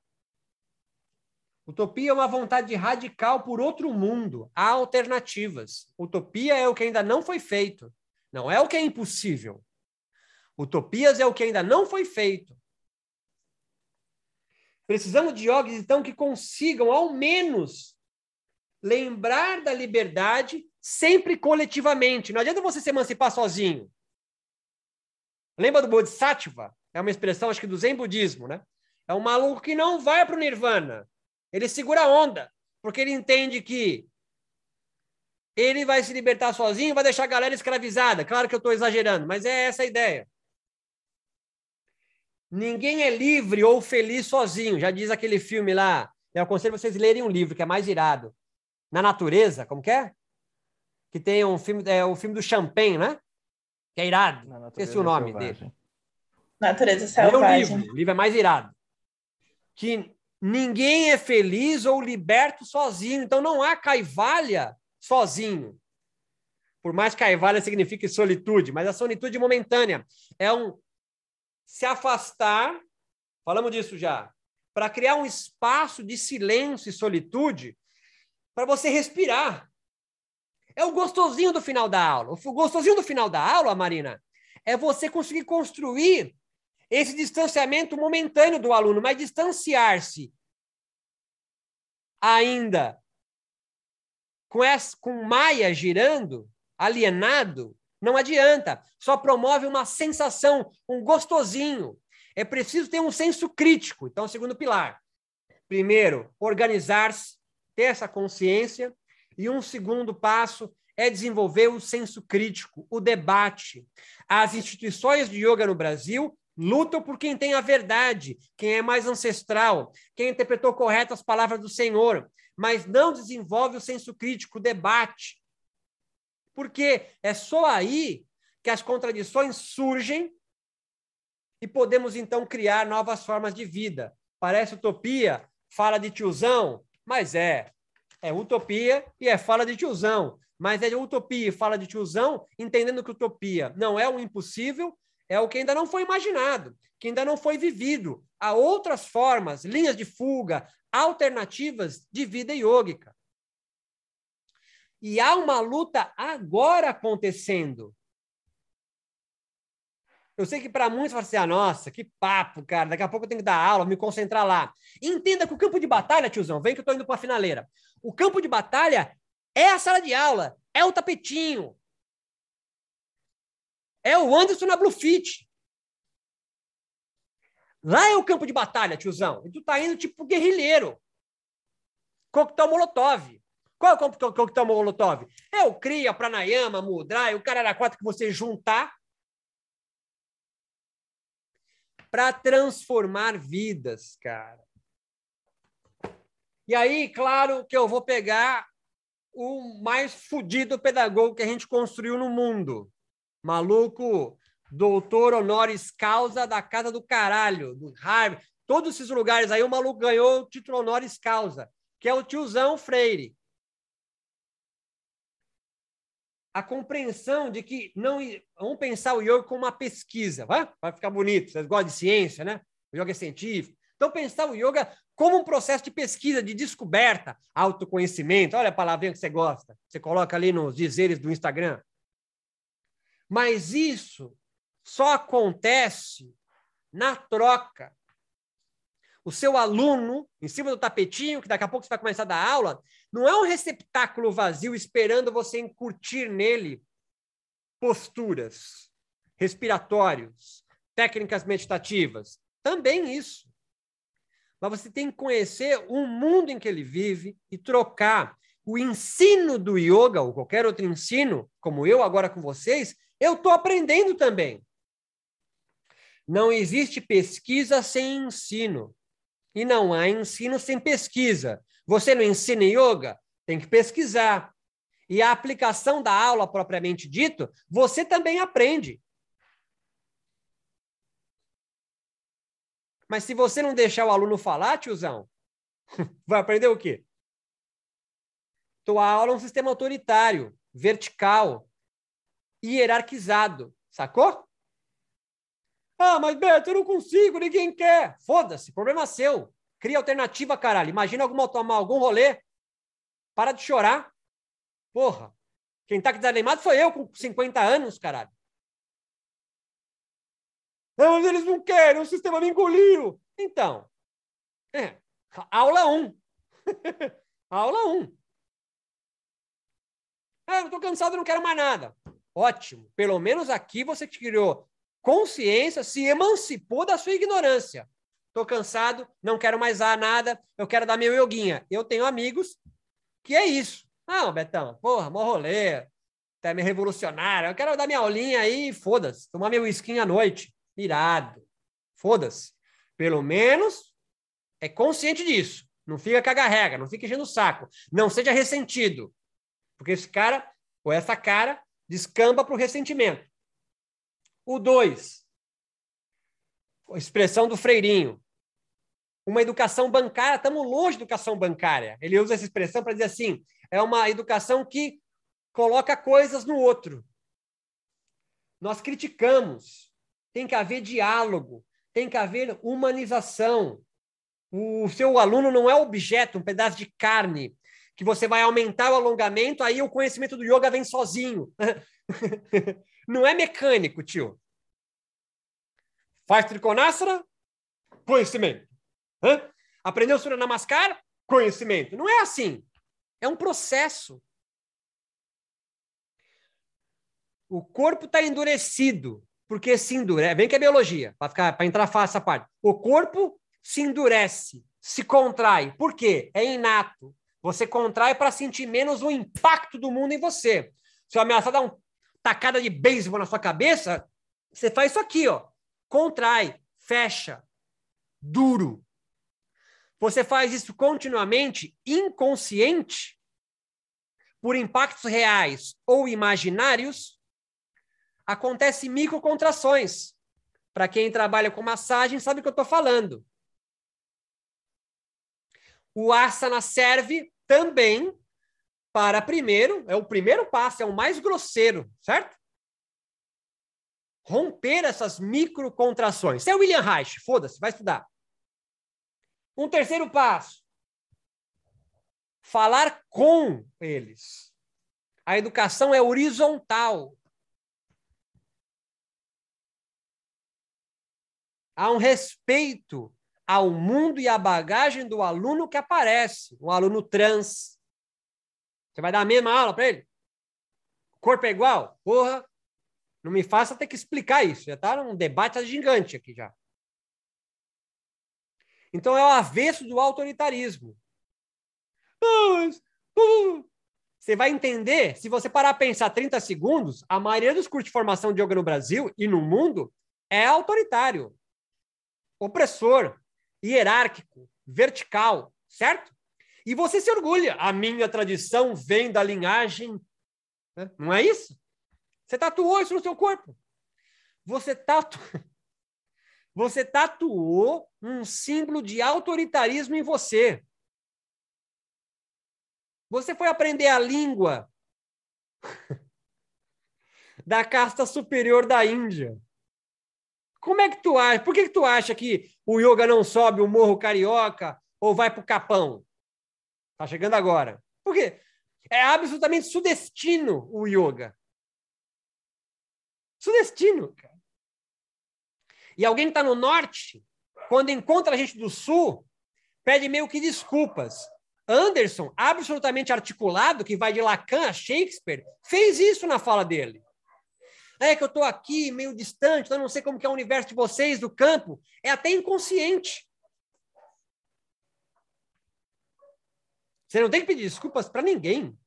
Utopia é uma vontade radical por outro mundo. Há alternativas. Utopia é o que ainda não foi feito. Não é o que é impossível. Utopias é o que ainda não foi feito. Precisamos de yogis, então, que consigam, ao menos, lembrar da liberdade sempre coletivamente. Não adianta você se emancipar sozinho. Lembra do Bodhisattva? É uma expressão, acho que, do Zen budismo, né? É um maluco que não vai para o Nirvana. Ele segura a onda, porque ele entende que ele vai se libertar sozinho, vai deixar a galera escravizada. Claro que eu estou exagerando, mas é essa a ideia. Ninguém é livre ou feliz sozinho, já diz aquele filme lá. Eu aconselho vocês lerem um livro que é mais irado. Na Natureza, como que é? Que tem um filme, é o filme do Champagne, né? Que é irado. Esqueci o nome selvagem. dele. Natureza Selvagem. É um livro, o livro é mais irado. Que Ninguém é feliz ou liberto sozinho. Então não há caivalha sozinho. Por mais que caivalha signifique solitude, mas a solitude momentânea é um se afastar, falamos disso já, para criar um espaço de silêncio e solitude para você respirar. É o gostosinho do final da aula. O gostosinho do final da aula, Marina, é você conseguir construir esse distanciamento momentâneo do aluno, mas distanciar-se ainda com, essa, com Maia girando, alienado, não adianta. Só promove uma sensação, um gostosinho. É preciso ter um senso crítico. Então, segundo pilar. Primeiro, organizar-se, ter essa consciência. E um segundo passo é desenvolver o senso crítico, o debate. As instituições de yoga no Brasil lutam por quem tem a verdade, quem é mais ancestral, quem interpretou correto as palavras do Senhor, mas não desenvolve o senso crítico, o debate. Porque é só aí que as contradições surgem e podemos então criar novas formas de vida. Parece utopia, fala de tiozão, mas é. É utopia e é fala de tiozão. Mas é utopia e fala de tiozão, entendendo que utopia não é um impossível, é o que ainda não foi imaginado, que ainda não foi vivido. Há outras formas, linhas de fuga, alternativas de vida yógica. E há uma luta agora acontecendo. Eu sei que para muitos vai ser, assim, ah, nossa, que papo, cara, daqui a pouco eu tenho que dar aula, me concentrar lá. Entenda que o campo de batalha, tiozão, vem que eu estou indo para a finaleira. O campo de batalha é a sala de aula, é o tapetinho, é o Anderson na Bluefit. Lá é o campo de batalha, tiozão. E tu tá indo tipo guerrilheiro. Coquetel Molotov. Qual é o coquetel Molotov? É o Cria, Pranayama, Mudra, o cara era quatro que você juntar para transformar vidas, cara. E aí, claro que eu vou pegar o mais fudido pedagogo que a gente construiu no mundo. Maluco, doutor honoris causa da casa do caralho, do Harvard. Todos esses lugares aí, o maluco ganhou o título honoris causa, que é o tiozão Freire. A compreensão de que não vamos pensar o yoga como uma pesquisa, vai? vai ficar bonito. Vocês gostam de ciência, né? O yoga é científico. Então, pensar o yoga como um processo de pesquisa, de descoberta, autoconhecimento. Olha a palavrinha que você gosta. Você coloca ali nos dizeres do Instagram. Mas isso só acontece na troca. O seu aluno, em cima do tapetinho, que daqui a pouco você vai começar a dar aula, não é um receptáculo vazio esperando você curtir nele posturas, respiratórios, técnicas meditativas. Também isso. Mas você tem que conhecer o mundo em que ele vive e trocar o ensino do yoga ou qualquer outro ensino, como eu agora com vocês, eu estou aprendendo também. Não existe pesquisa sem ensino. E não há ensino sem pesquisa. Você não ensina yoga? Tem que pesquisar. E a aplicação da aula propriamente dito, você também aprende. Mas se você não deixar o aluno falar, tiozão, vai aprender o quê? Tua aula é um sistema autoritário, vertical, hierarquizado, sacou? Ah, mas Beto, eu não consigo, ninguém quer. Foda-se, problema seu. Cria alternativa, caralho. Imagina alguma tomar algum rolê. Para de chorar. Porra. Quem tá desanimado foi eu com 50 anos, caralho. Não, mas eles não querem, o sistema me engoliu. Então, é, aula 1. Um. aula 1. Um. Ah, eu tô cansado, não quero mais nada. Ótimo. Pelo menos aqui você criou consciência, se emancipou da sua ignorância. Tô cansado, não quero mais dar nada, eu quero dar meu yoguinha. Eu tenho amigos que é isso. Não, Betão, porra, mó rolê, até me revolucionário. Eu quero dar minha aulinha aí, foda-se, tomar meu skin à noite. Irado. Foda-se. Pelo menos é consciente disso. Não fica caga-rega, não fica enchendo o saco. Não seja ressentido. Porque esse cara, ou essa cara, descamba para o ressentimento. O dois, a expressão do Freirinho. Uma educação bancária, estamos longe de educação bancária. Ele usa essa expressão para dizer assim: é uma educação que coloca coisas no outro. Nós criticamos. Tem que haver diálogo, tem que haver humanização. O seu aluno não é objeto, um pedaço de carne, que você vai aumentar o alongamento, aí o conhecimento do yoga vem sozinho. não é mecânico, tio. Faz trikonasana, conhecimento. Hã? Aprendeu Surya Namaskar? Conhecimento. Não é assim. É um processo. O corpo está endurecido, porque se endurece. Vem que é biologia, para entrar fácil essa parte. O corpo se endurece, se contrai. Por quê? É inato. Você contrai para sentir menos o impacto do mundo em você. Se eu ameaçar dar uma tacada de beisebol na sua cabeça, você faz isso aqui, ó. Contrai, fecha, duro você faz isso continuamente, inconsciente, por impactos reais ou imaginários, acontece microcontrações. Para quem trabalha com massagem, sabe o que eu estou falando. O asana serve também para primeiro, é o primeiro passo, é o mais grosseiro, certo? Romper essas microcontrações. Você é William Reich, foda-se, vai estudar. Um terceiro passo: falar com eles. A educação é horizontal. Há um respeito ao mundo e à bagagem do aluno que aparece, um aluno trans. Você vai dar a mesma aula para ele? O corpo é igual? Porra, não me faça ter que explicar isso. Já está num debate gigante aqui já. Então é o avesso do autoritarismo. Você vai entender, se você parar a pensar 30 segundos, a maioria dos cursos de formação de yoga no Brasil e no mundo é autoritário, opressor, hierárquico, vertical, certo? E você se orgulha. A minha tradição vem da linhagem. Né? Não é isso? Você tatuou isso no seu corpo. Você. Você tatuou um símbolo de autoritarismo em você. Você foi aprender a língua da casta superior da Índia. Como é que tu acha? Por que, que tu acha que o yoga não sobe o morro carioca ou vai para o Capão? Tá chegando agora. Por quê? É absolutamente sudestino o yoga. Sudestino, cara. E alguém que está no norte, quando encontra a gente do sul, pede meio que desculpas. Anderson, absolutamente articulado, que vai de Lacan a Shakespeare, fez isso na fala dele. É que eu estou aqui, meio distante, então eu não sei como que é o universo de vocês, do campo. É até inconsciente. Você não tem que pedir desculpas para ninguém,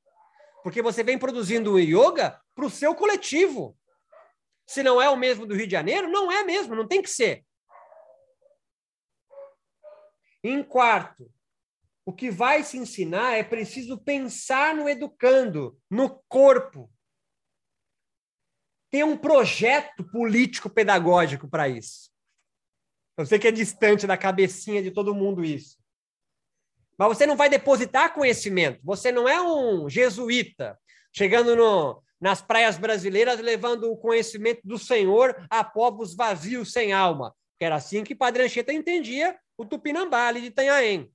porque você vem produzindo o yoga para o seu coletivo. Se não é o mesmo do Rio de Janeiro, não é mesmo, não tem que ser. Em quarto, o que vai se ensinar é preciso pensar no educando, no corpo. Tem um projeto político-pedagógico para isso. Eu sei que é distante da cabecinha de todo mundo isso. Mas você não vai depositar conhecimento. Você não é um jesuíta chegando no, nas praias brasileiras levando o conhecimento do Senhor a povos vazios sem alma. Que era assim que Padre Anchieta entendia o Tupinambá ali de Itanhaém.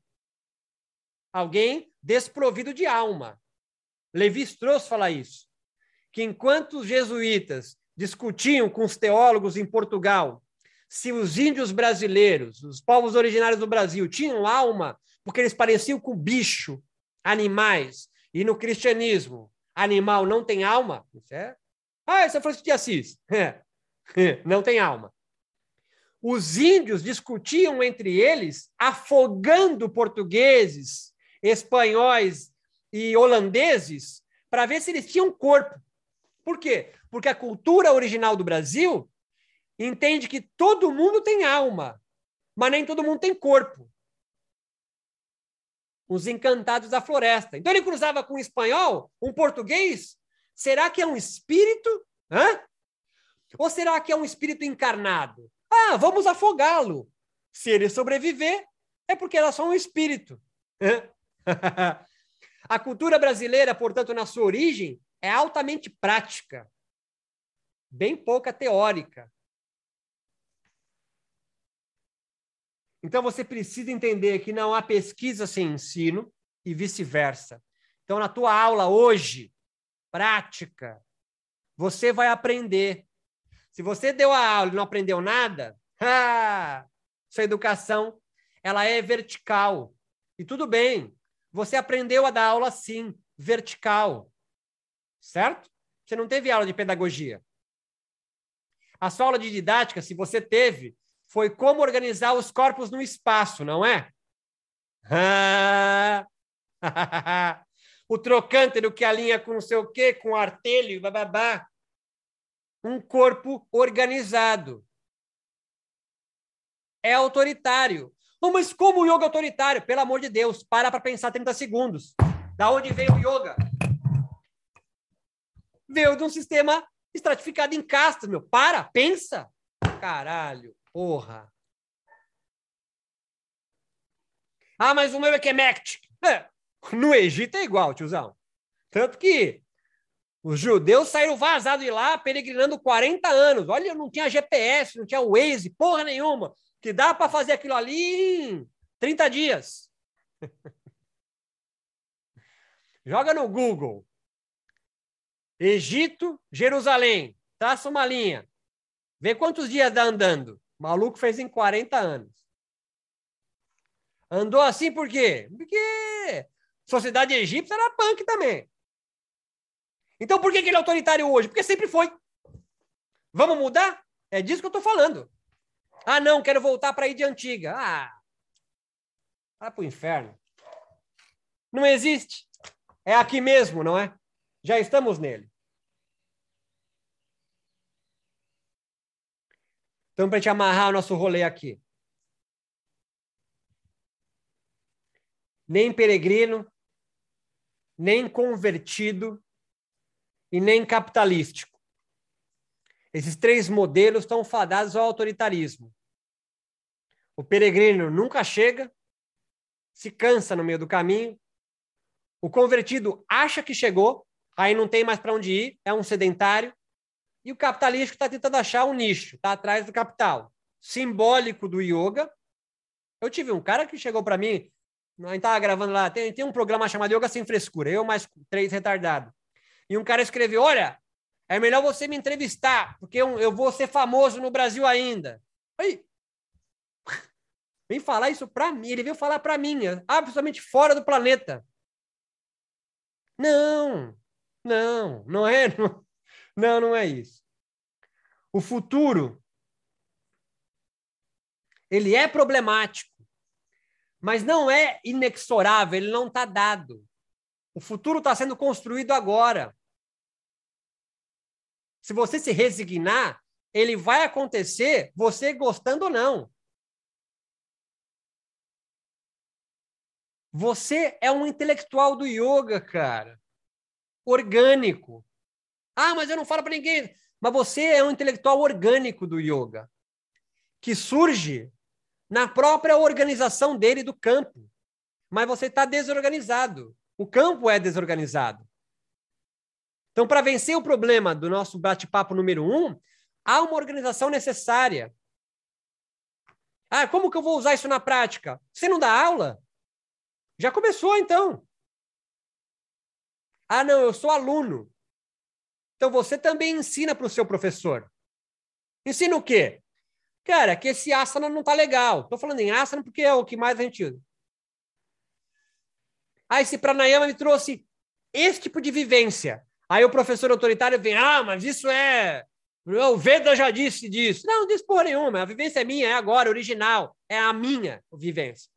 Alguém desprovido de alma. Levi Strauss fala isso. Que enquanto os jesuítas discutiam com os teólogos em Portugal se os índios brasileiros, os povos originários do Brasil, tinham alma, porque eles pareciam com bicho, animais, e no cristianismo, animal não tem alma, isso é. Ah, isso é Francisco de Assis. não tem alma. Os índios discutiam entre eles, afogando portugueses, espanhóis e holandeses, para ver se eles tinham corpo. Por quê? Porque a cultura original do Brasil entende que todo mundo tem alma, mas nem todo mundo tem corpo. Os encantados da floresta. Então ele cruzava com um espanhol, um português. Será que é um espírito? Hã? Ou será que é um espírito encarnado? Ah, vamos afogá-lo. Se ele sobreviver, é porque era só um espírito. A cultura brasileira, portanto, na sua origem, é altamente prática, bem pouca teórica. Então você precisa entender que não há pesquisa sem ensino e vice-versa. Então, na tua aula hoje, prática, você vai aprender. Se você deu a aula e não aprendeu nada, sua educação ela é vertical. E tudo bem, você aprendeu a dar aula sim, vertical. Certo? Você não teve aula de pedagogia. A sua aula de didática, se você teve, foi como organizar os corpos no espaço, não é? o trocântero que alinha com não sei o quê, com artelho, bababá. Um corpo organizado. É autoritário. Oh, mas como o yoga é autoritário? Pelo amor de Deus, para para pensar 30 segundos. Da onde veio o yoga? Veio de um sistema estratificado em castas, meu. Para, pensa. Caralho. Porra. Ah, mas o meu é Kemet. É, no Egito é igual, tiozão. Tanto que os judeus saíram vazados de lá, peregrinando 40 anos. Olha, não tinha GPS, não tinha Waze, porra nenhuma. Que dá para fazer aquilo ali em 30 dias. Joga no Google. Egito, Jerusalém. Traça uma linha. Vê quantos dias dá andando. O maluco fez em 40 anos. Andou assim por quê? Porque sociedade egípcia era punk também. Então por que ele é autoritário hoje? Porque sempre foi. Vamos mudar? É disso que eu estou falando. Ah, não, quero voltar para a de antiga. Ah, vai para o inferno. Não existe. É aqui mesmo, não é? Já estamos nele. Então, para gente amarrar o nosso rolê aqui. Nem peregrino, nem convertido e nem capitalístico. Esses três modelos estão fadados ao autoritarismo. O peregrino nunca chega, se cansa no meio do caminho. O convertido acha que chegou, aí não tem mais para onde ir, é um sedentário. E o capitalista está tentando achar um nicho, está atrás do capital. Simbólico do yoga. Eu tive um cara que chegou para mim, a gente estava gravando lá, tem, tem um programa chamado Yoga Sem Frescura, eu mais três retardados. E um cara escreveu: Olha, é melhor você me entrevistar, porque eu, eu vou ser famoso no Brasil ainda. Aí, vem falar isso para mim. Ele veio falar para mim, absolutamente fora do planeta. Não, não, não é. Não, não, não é isso. O futuro ele é problemático, mas não é inexorável, ele não está dado. O futuro está sendo construído agora. Se você se resignar, ele vai acontecer, você gostando ou não. Você é um intelectual do yoga, cara. Orgânico. Ah, mas eu não falo para ninguém. Mas você é um intelectual orgânico do yoga, que surge na própria organização dele do campo. Mas você está desorganizado. O campo é desorganizado. Então, para vencer o problema do nosso bate-papo número um, há uma organização necessária. Ah, como que eu vou usar isso na prática? Você não dá aula? Já começou, então. Ah, não, eu sou aluno. Então você também ensina para o seu professor. Ensina o quê? Cara, que esse asana não tá legal. Estou falando em asana porque é o que mais a gente usa. Ah, esse pranayama me trouxe esse tipo de vivência. Aí o professor autoritário vem, ah, mas isso é. O Veda já disse disso. Não, não disse porra nenhuma. A vivência é minha, é agora, original. É a minha vivência.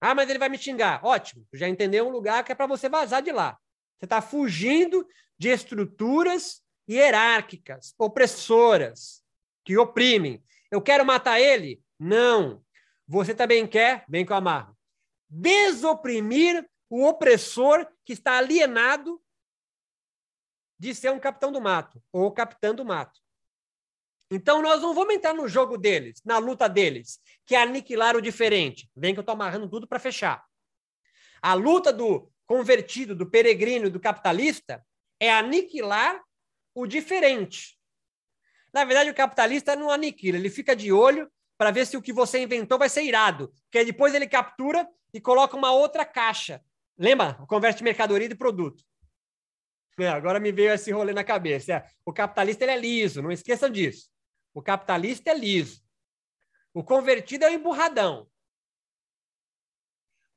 Ah, mas ele vai me xingar. Ótimo, já entendeu um lugar que é para você vazar de lá. Você está fugindo de estruturas hierárquicas, opressoras, que oprimem. Eu quero matar ele? Não. Você também quer, bem que eu amarro, desoprimir o opressor que está alienado de ser um capitão do mato ou capitão do mato. Então, nós não vamos entrar no jogo deles, na luta deles, que é aniquilar o diferente. Vem que eu estou amarrando tudo para fechar. A luta do convertido, do peregrino, do capitalista, é aniquilar o diferente. Na verdade, o capitalista não aniquila, ele fica de olho para ver se o que você inventou vai ser irado. Porque depois ele captura e coloca uma outra caixa. Lembra? Converte mercadoria de produto. É, agora me veio esse rolê na cabeça. É, o capitalista ele é liso, não esqueçam disso. O capitalista é liso. O convertido é o emburradão.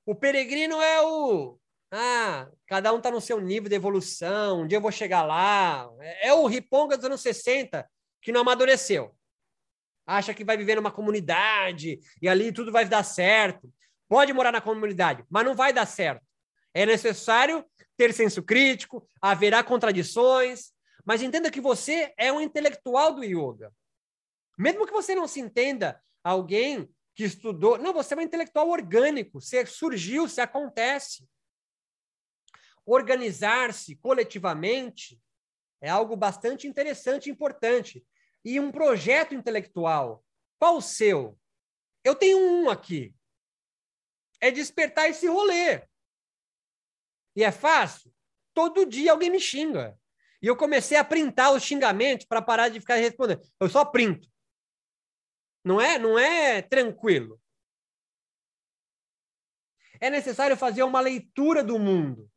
O peregrino é o. Ah, cada um está no seu nível de evolução. Um dia eu vou chegar lá. É, é o riponga dos anos 60 que não amadureceu. Acha que vai viver numa comunidade e ali tudo vai dar certo. Pode morar na comunidade, mas não vai dar certo. É necessário ter senso crítico, haverá contradições, mas entenda que você é um intelectual do yoga. Mesmo que você não se entenda alguém que estudou. Não, você é um intelectual orgânico. Você surgiu, você acontece. Organizar-se coletivamente é algo bastante interessante e importante. E um projeto intelectual. Qual o seu? Eu tenho um aqui. É despertar esse rolê. E é fácil? Todo dia alguém me xinga. E eu comecei a printar os xingamentos para parar de ficar respondendo. Eu só printo. Não é, não é tranquilo. É necessário fazer uma leitura do mundo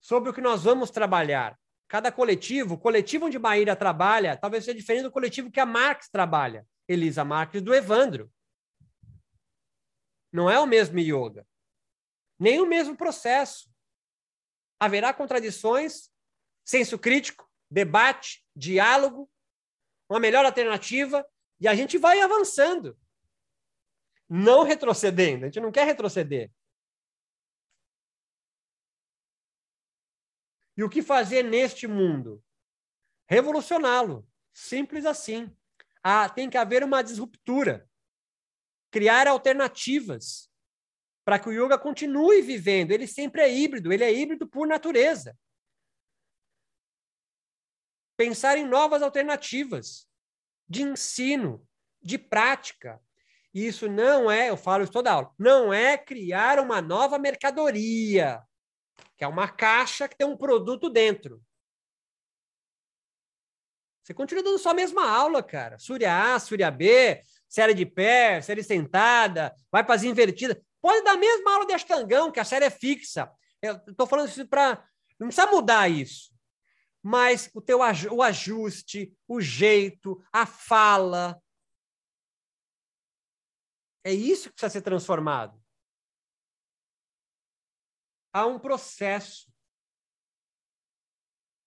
sobre o que nós vamos trabalhar. Cada coletivo, o coletivo onde Maíra trabalha, talvez seja diferente do coletivo que a Marx trabalha. Elisa Marx do Evandro. Não é o mesmo yoga. Nem o mesmo processo. Haverá contradições, senso crítico, debate, diálogo, uma melhor alternativa, e a gente vai avançando. Não retrocedendo. A gente não quer retroceder. E o que fazer neste mundo? Revolucioná-lo. Simples assim. Ah, tem que haver uma disruptura. Criar alternativas para que o yoga continue vivendo. Ele sempre é híbrido, ele é híbrido por natureza. Pensar em novas alternativas de ensino, de prática. Isso não é, eu falo isso toda aula, não é criar uma nova mercadoria, que é uma caixa que tem um produto dentro. Você continua dando só a mesma aula, cara. Surya A, Surya B, série de pé, série sentada, vai para as invertidas. Pode dar a mesma aula de Ashtangão, que a série é fixa. Eu estou falando isso para. Não precisa mudar isso mas o teu o ajuste, o jeito, a fala. É isso que precisa ser transformado. Há um processo.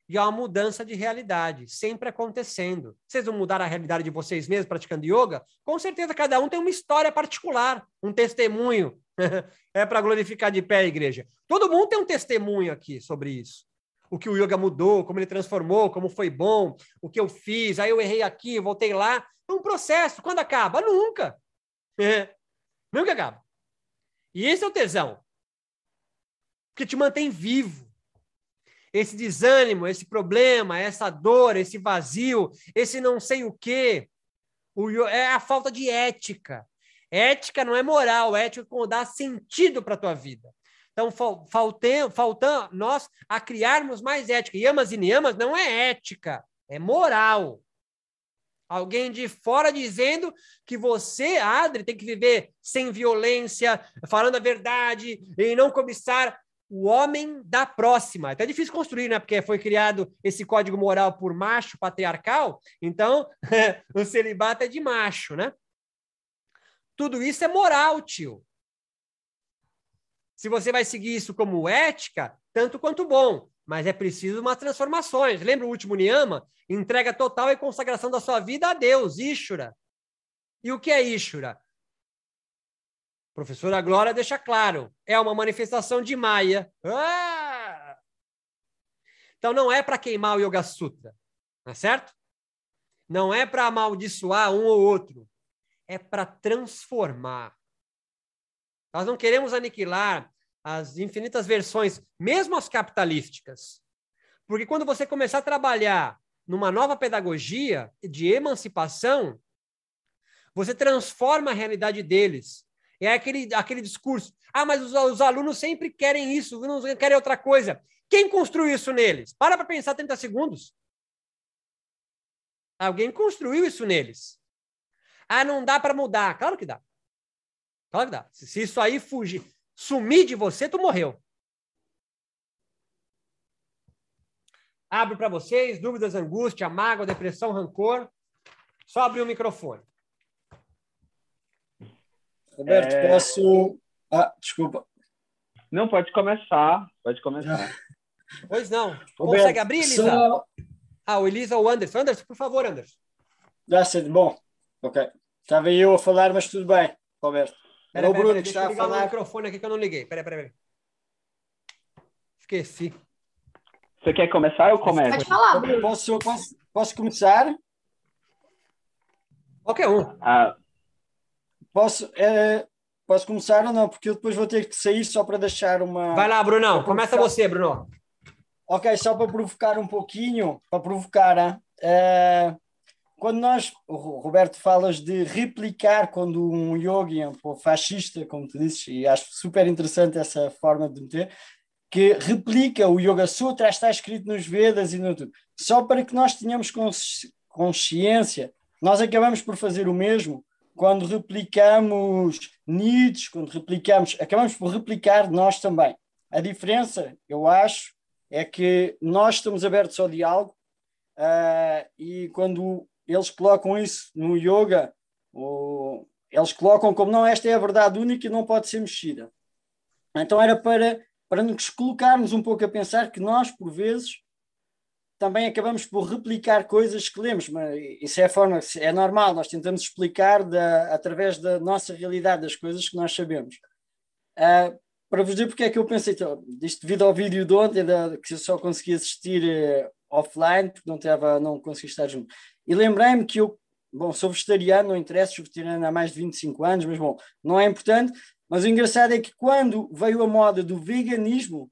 E há uma mudança de realidade, sempre acontecendo. Vocês vão mudar a realidade de vocês mesmos praticando yoga? Com certeza, cada um tem uma história particular, um testemunho. é para glorificar de pé a igreja. Todo mundo tem um testemunho aqui sobre isso o que o yoga mudou, como ele transformou, como foi bom, o que eu fiz, aí eu errei aqui, voltei lá. É um processo. Quando acaba? Nunca. É. Nunca acaba. E esse é o tesão. Porque te mantém vivo. Esse desânimo, esse problema, essa dor, esse vazio, esse não sei o quê, é a falta de ética. Ética não é moral, ética é dá sentido para a tua vida. Então, faltando, nós a criarmos mais ética. Yamas e niyamas não é ética, é moral. Alguém de fora dizendo que você, Adri, tem que viver sem violência, falando a verdade e não cobiçar o homem da próxima. É até difícil construir, né? Porque foi criado esse código moral por macho patriarcal, então o celibato é de macho, né? Tudo isso é moral, tio. Se você vai seguir isso como ética, tanto quanto bom, mas é preciso umas transformações. Lembra o último Niyama? Entrega total e consagração da sua vida a Deus, Ishura. E o que é Ishura? Professora Glória deixa claro, é uma manifestação de Maia. Ah! Então não é para queimar o Yoga Sutra, tá certo? Não é para amaldiçoar um ou outro, é para transformar. Nós não queremos aniquilar as infinitas versões, mesmo as capitalísticas. Porque quando você começar a trabalhar numa nova pedagogia de emancipação, você transforma a realidade deles. É aquele, aquele discurso. Ah, mas os, os alunos sempre querem isso, não querem outra coisa. Quem construiu isso neles? Para para pensar 30 segundos. Alguém construiu isso neles. Ah, não dá para mudar. Claro que dá. Claro que dá. Se, se isso aí fugir, sumir de você, tu morreu. Abro para vocês, dúvidas, angústia, mágoa, depressão, rancor. Só abrir o microfone. Roberto, é... posso. Ah, desculpa. Não, pode começar. Pode começar. Pois não. Roberto, Consegue abrir, Elisa? Só... Ah, o Elisa ou o Anderson. Anderson, por favor, Anderson. Já sei. Bom, ok. Estava eu a falar, mas tudo bem, Roberto. Pera, o Bruno pera, que está a falar. o microfone aqui que eu não liguei. Peraí, peraí. Pera. Esqueci. Você quer começar ou começo? Pode falar. Posso, posso, posso começar? Qualquer um. Ah. Posso, é, posso começar ou não? Porque eu depois vou ter que sair só para deixar uma. Vai lá, Brunão. Começa você, Bruno. Ok, só para provocar um pouquinho, para provocar? É, quando nós, o Roberto, falas de replicar quando um yogi, um fascista, como tu dizes, e acho super interessante essa forma de meter, que replica o Yoga Sutra, está escrito nos Vedas e no tudo. Só para que nós tenhamos consciência, nós acabamos por fazer o mesmo quando replicamos Nietzsche, quando replicamos, acabamos por replicar nós também. A diferença, eu acho, é que nós estamos abertos ao diálogo uh, e quando eles colocam isso no yoga, eles colocam como não, esta é a verdade única e não pode ser mexida. Então era para, para nos colocarmos um pouco a pensar que nós, por vezes, também acabamos por replicar coisas que lemos, mas isso é forma, é normal, nós tentamos explicar da, através da nossa realidade das coisas que nós sabemos. Uh, para vos dizer porque é que eu pensei, então, isto devido ao vídeo de ontem, da, que eu só consegui assistir uh, offline, porque não, tava, não consegui estar junto. E lembrei-me que eu, bom, sou vegetariano, não interessa, sou vegetariano há mais de 25 anos, mas bom, não é importante. Mas o engraçado é que quando veio a moda do veganismo,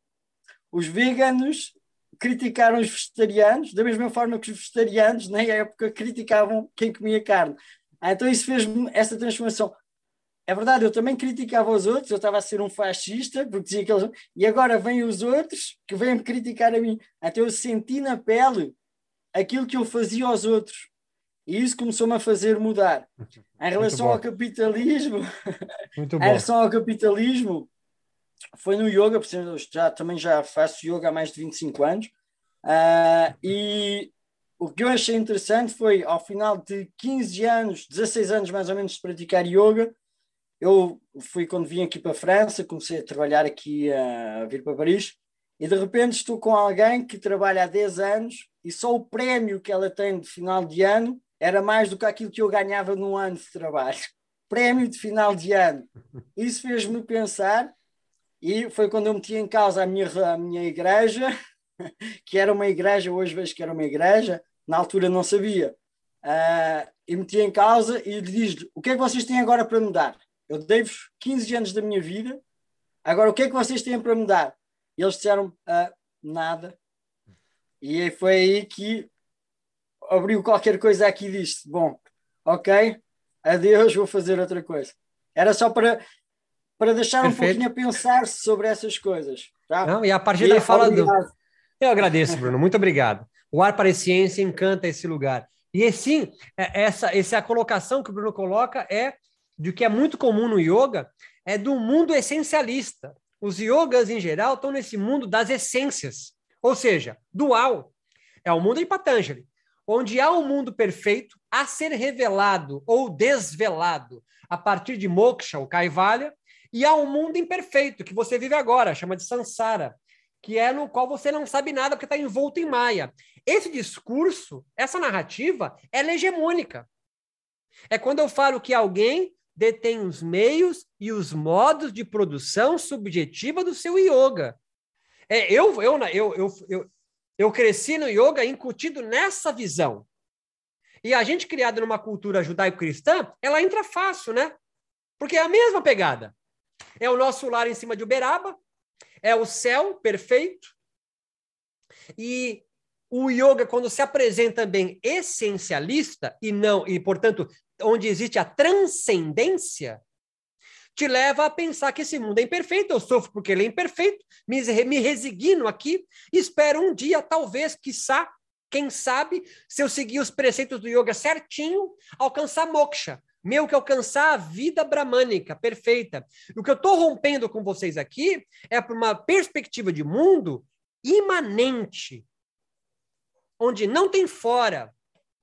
os veganos criticaram os vegetarianos, da mesma forma que os vegetarianos, na época, criticavam quem comia carne. Ah, então isso fez-me essa transformação. É verdade, eu também criticava os outros, eu estava a ser um fascista, porque dizia que eles... E agora vêm os outros que vêm me criticar a mim. Então eu senti na pele aquilo que eu fazia aos outros. E isso começou-me a fazer mudar. Em relação ao capitalismo, em relação ao capitalismo, foi no yoga, porque já, também já faço yoga há mais de 25 anos. Uh, e o que eu achei interessante foi, ao final de 15 anos, 16 anos mais ou menos de praticar yoga, eu fui quando vim aqui para a França, comecei a trabalhar aqui, a vir para Paris, e de repente estou com alguém que trabalha há 10 anos e só o prémio que ela tem de final de ano era mais do que aquilo que eu ganhava num ano de trabalho. Prémio de final de ano. Isso fez-me pensar e foi quando eu meti em causa a minha, a minha igreja, que era uma igreja, hoje vejo que era uma igreja, na altura não sabia. Uh, e meti em causa e diz-lhe: o que é que vocês têm agora para mudar? eu dei-vos 15 anos da minha vida, agora o que é que vocês têm para me dar? E eles disseram, ah, nada. E foi aí que abriu qualquer coisa aqui e disse, bom, ok, adeus, vou fazer outra coisa. Era só para, para deixar Perfeito. um pouquinho a pensar sobre essas coisas. Tá? Não, e a partir daí fala do... Eu agradeço, Bruno, muito obrigado. O ar para a ciência encanta esse lugar. E sim, é, essa, essa é a colocação que o Bruno coloca é de que é muito comum no yoga, é do mundo essencialista. Os yogas, em geral, estão nesse mundo das essências, ou seja, dual. É o mundo em Patanjali, onde há um mundo perfeito a ser revelado ou desvelado a partir de moksha, o kaivalya, e há um mundo imperfeito que você vive agora, chama de samsara, que é no qual você não sabe nada porque está envolto em maia. Esse discurso, essa narrativa, é hegemônica. É quando eu falo que alguém detém os meios e os modos de produção subjetiva do seu yoga. É, eu, eu, eu, eu, eu, eu cresci no yoga incutido nessa visão. E a gente criada numa cultura judaico-cristã, ela entra fácil, né? Porque é a mesma pegada. É o nosso lar em cima de Uberaba, é o céu perfeito. E o yoga, quando se apresenta bem essencialista e não, e portanto, onde existe a transcendência, te leva a pensar que esse mundo é imperfeito, eu sofro porque ele é imperfeito, me, me resigno aqui, espero um dia, talvez, quiçá, quem sabe, se eu seguir os preceitos do yoga certinho, alcançar moksha, meu que alcançar a vida bramânica perfeita. O que eu estou rompendo com vocês aqui é para uma perspectiva de mundo imanente, onde não tem fora,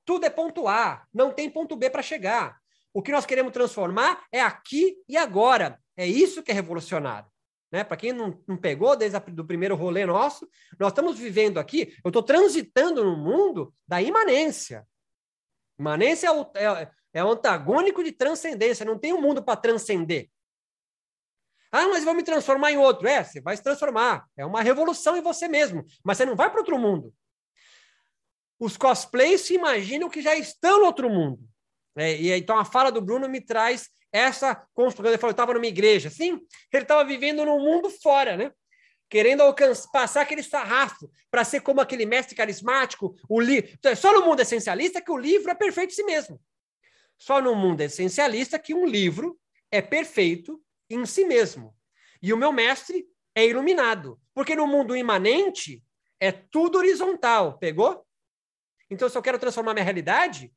tudo é ponto A, não tem ponto B para chegar. O que nós queremos transformar é aqui e agora. É isso que é revolucionário. Né? Para quem não, não, pegou desde o primeiro rolê nosso, nós estamos vivendo aqui, eu estou transitando no mundo da imanência. Imanência é o, é, é antagônico de transcendência, não tem um mundo para transcender. Ah, mas vou me transformar em outro. É, você vai se transformar. É uma revolução em você mesmo, mas você não vai para outro mundo os cosplays se imaginam que já estão no outro mundo. É, e então a fala do Bruno me traz essa construção. Ele falou: eu estava numa igreja. Sim, ele estava vivendo num mundo fora, né? Querendo alcançar, passar aquele sarrafo para ser como aquele mestre carismático. O li... É só no mundo essencialista que o livro é perfeito em si mesmo. Só no mundo essencialista que um livro é perfeito em si mesmo. E o meu mestre é iluminado. Porque no mundo imanente é tudo horizontal. Pegou? Então, se eu quero transformar minha realidade,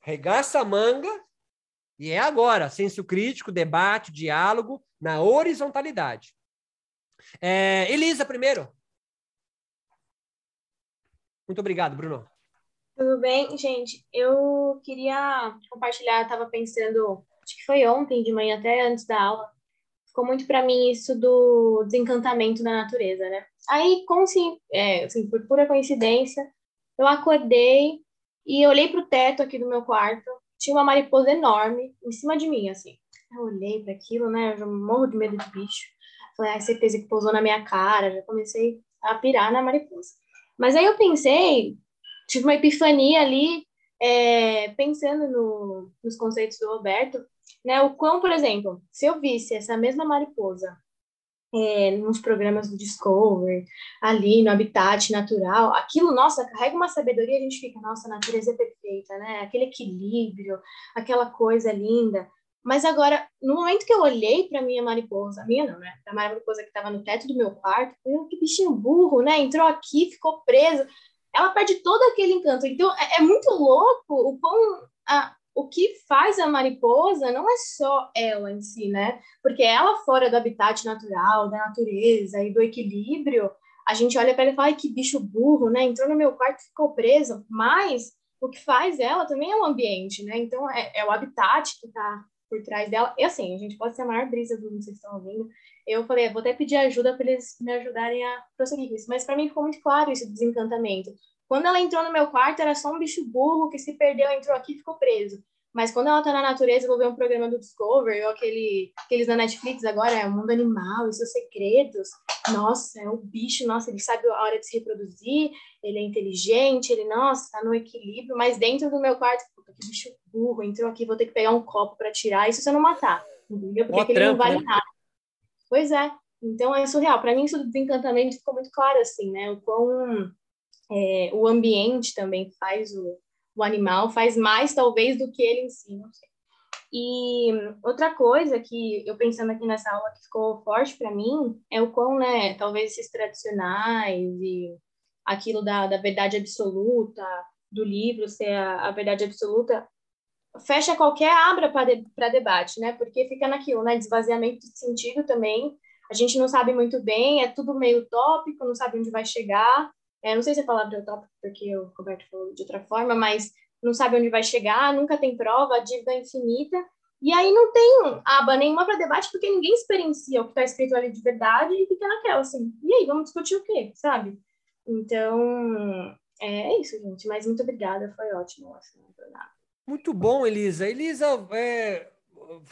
regaça a manga e é agora. Senso crítico, debate, diálogo na horizontalidade. É, Elisa, primeiro. Muito obrigado, Bruno. Tudo bem, gente? Eu queria compartilhar, estava pensando, acho que foi ontem de manhã, até antes da aula, ficou muito para mim isso do desencantamento da natureza, né? Aí, como se, é, assim, por pura coincidência, eu acordei e olhei para o teto aqui do meu quarto, tinha uma mariposa enorme em cima de mim, assim. Eu olhei para aquilo, né? Eu já morro de medo de bicho. Falei, ai, certeza que pousou na minha cara. Já comecei a pirar na mariposa. Mas aí eu pensei, tive uma epifania ali, é, pensando no, nos conceitos do Roberto, né? O quão, por exemplo, se eu visse essa mesma mariposa é, nos programas do Discovery, ali no habitat natural, aquilo, nossa, carrega uma sabedoria, a gente fica, nossa, a natureza é perfeita, né? Aquele equilíbrio, aquela coisa linda. Mas agora, no momento que eu olhei para minha mariposa, minha não, né? A mariposa que estava no teto do meu quarto, eu, que bichinho burro, né? Entrou aqui, ficou preso. Ela perde todo aquele encanto. Então, é, é muito louco o quão a, o que faz a mariposa não é só ela em si, né? Porque ela fora do habitat natural, da natureza e do equilíbrio, a gente olha para ela e fala, ai, que bicho burro, né? Entrou no meu quarto e ficou preso. Mas o que faz ela também é o ambiente, né? Então é, é o habitat que está por trás dela. E assim, a gente pode ser a maior brisa do mundo, vocês estão ouvindo. Eu falei, vou até pedir ajuda para eles me ajudarem a prosseguir com isso. Mas para mim ficou muito claro esse desencantamento. Quando ela entrou no meu quarto, era só um bicho burro que se perdeu, entrou aqui e ficou preso. Mas quando ela tá na natureza, eu vou ver um programa do Discovery, ou aquele, aqueles da Netflix agora, é o Mundo Animal e seus segredos. nossa, é o bicho, nossa, ele sabe a hora de se reproduzir, ele é inteligente, ele, nossa, tá no equilíbrio, mas dentro do meu quarto, puta, que bicho burro, entrou aqui, vou ter que pegar um copo para tirar, isso se eu não matar, entendeu? Porque ele não vale né? nada. Pois é, então é surreal. Para mim, isso do desencantamento ficou muito claro, assim, né? O quão é, o ambiente também faz o, o animal, faz mais talvez do que ele em si, não sei. E outra coisa que eu pensando aqui nessa aula que ficou forte para mim é o quão, né, talvez esses tradicionais e aquilo da, da verdade absoluta, do livro ser a, a verdade absoluta, fecha qualquer abra para de, debate, né? Porque fica naquilo, né? Desvaziamento de sentido também. A gente não sabe muito bem, é tudo meio utópico, não sabe onde vai chegar. É, não sei se a palavra é utópico, porque o Roberto falou de outra forma, mas não sabe onde vai chegar, nunca tem prova, a dívida é infinita. E aí não tem aba nenhuma para debate, porque ninguém experiencia o que está escrito ali de verdade e fica naquela, assim. E aí, vamos discutir o quê, sabe? Então, é isso, gente. Mas muito obrigada, foi ótimo. Assim, muito bom, Elisa. Elisa, é,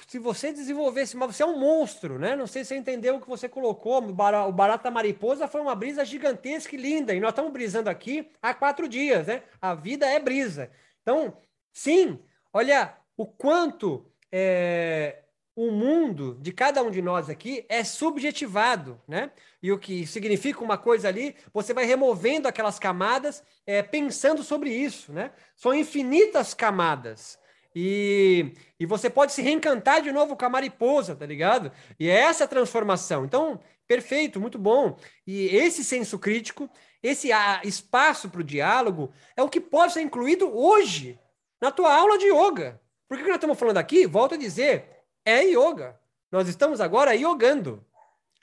se você desenvolvesse, mas você é um monstro, né? Não sei se você entendeu o que você colocou. O Barata Mariposa foi uma brisa gigantesca e linda. E nós estamos brisando aqui há quatro dias, né? A vida é brisa. Então, sim, olha o quanto é, o mundo de cada um de nós aqui é subjetivado, né? E o que significa uma coisa ali, você vai removendo aquelas camadas, é, pensando sobre isso, né? São infinitas camadas. E, e você pode se reencantar de novo com a mariposa, tá ligado? E é essa transformação. Então, perfeito, muito bom. E esse senso crítico esse espaço para o diálogo é o que pode ser incluído hoje na tua aula de yoga. Porque o que nós estamos falando aqui, volto a dizer, é yoga. Nós estamos agora yogando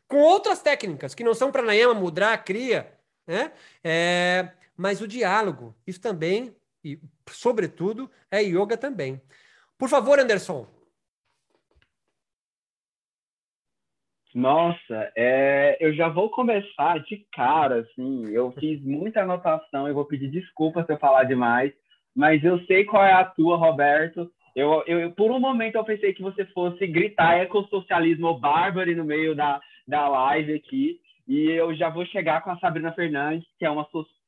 com outras técnicas que não são pranayama, mudra, kriya, né? É, mas o diálogo, isso também, e sobretudo, é yoga também. Por favor, Anderson, Nossa, é, eu já vou começar de cara, assim. Eu fiz muita anotação, eu vou pedir desculpa se eu falar demais, mas eu sei qual é a tua, Roberto. Eu, eu, por um momento eu pensei que você fosse gritar ecossocialismo bárbaro no meio da, da live aqui, e eu já vou chegar com a Sabrina Fernandes, que é uma,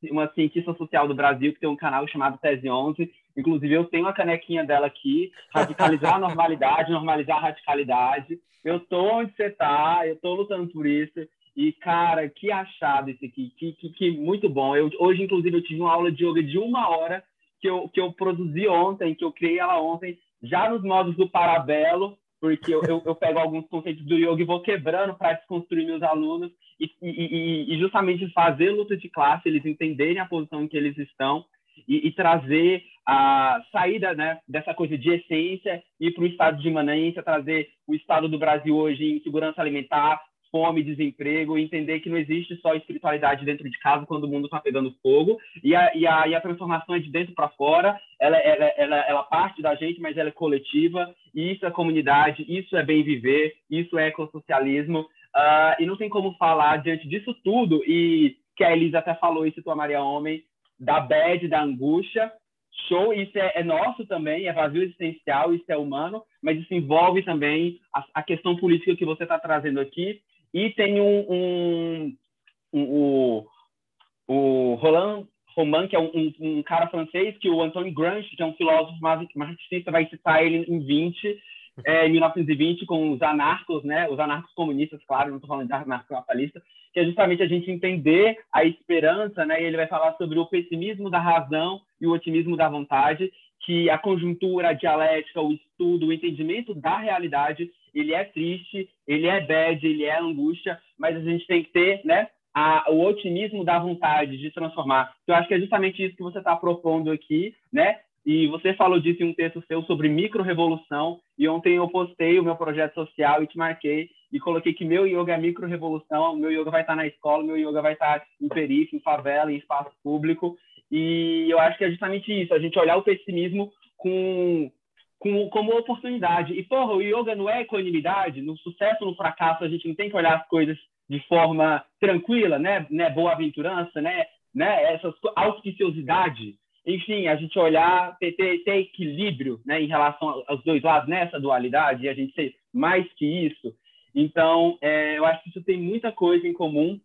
uma cientista social do Brasil, que tem um canal chamado Tese 11. Inclusive, eu tenho a canequinha dela aqui, radicalizar a normalidade, normalizar a radicalidade eu tô onde você tá, eu tô lutando por isso. E, cara, que achado isso aqui, que, que, que, muito bom. Eu, hoje, inclusive, eu tive uma aula de yoga de uma hora que eu, que eu produzi ontem, que eu criei ela ontem, já nos modos do parabelo, porque eu, eu, eu pego alguns conceitos do yoga e vou quebrando para desconstruir meus alunos e, e, e, justamente fazer luta de classe, eles entenderem a posição em que eles estão e, e trazer a saída né, dessa coisa de essência e para o estado de imanência, trazer o estado do Brasil hoje em segurança alimentar, fome, desemprego, entender que não existe só espiritualidade dentro de casa quando o mundo está pegando fogo, e a, e, a, e a transformação é de dentro para fora, ela, ela, ela, ela parte da gente, mas ela é coletiva, e isso é comunidade, isso é bem viver, isso é ecossocialismo, uh, e não tem como falar diante disso tudo, e que a Elisa até falou isso, tua Maria Homem, da bad, da angústia. Show, isso é, é, nosso também, é vazio existencial, isso é humano, mas isso envolve também a, a questão política que você está trazendo aqui. E tem um, um, um, um o Roland Roman, que é um, um, cara francês, que o Antoine Gramsci, que é um filósofo marxista, vai citar ele em 20, é, 1920 com os anarcos, né? Os anarcos comunistas, claro, não estou falando de anarco-capitalista, que é justamente a gente entender a esperança, né? E ele vai falar sobre o pessimismo da razão e o otimismo da vontade, que a conjuntura, a dialética, o estudo, o entendimento da realidade, ele é triste, ele é bad, ele é angústia, mas a gente tem que ter, né? A, o otimismo da vontade de transformar. Eu acho que é justamente isso que você está propondo aqui, né? E você falou disso em um texto seu sobre micro-revolução, e ontem eu postei o meu projeto social e te marquei, e coloquei que meu yoga é micro-revolução, meu yoga vai estar na escola, meu yoga vai estar em periferia, em favela, em espaço público, e eu acho que é justamente isso, a gente olhar o pessimismo com, com, como oportunidade. E, porra, o yoga não é equanimidade, no sucesso, no fracasso, a gente não tem que olhar as coisas de forma tranquila, né, né? Boa-aventurança, né, né, essa auspiciosidade, enfim, a gente olhar, ter, ter, ter, equilíbrio né, em relação aos dois lados, nessa dualidade, e a gente ser mais que isso. Então, é, eu acho que isso tem muita coisa em comum.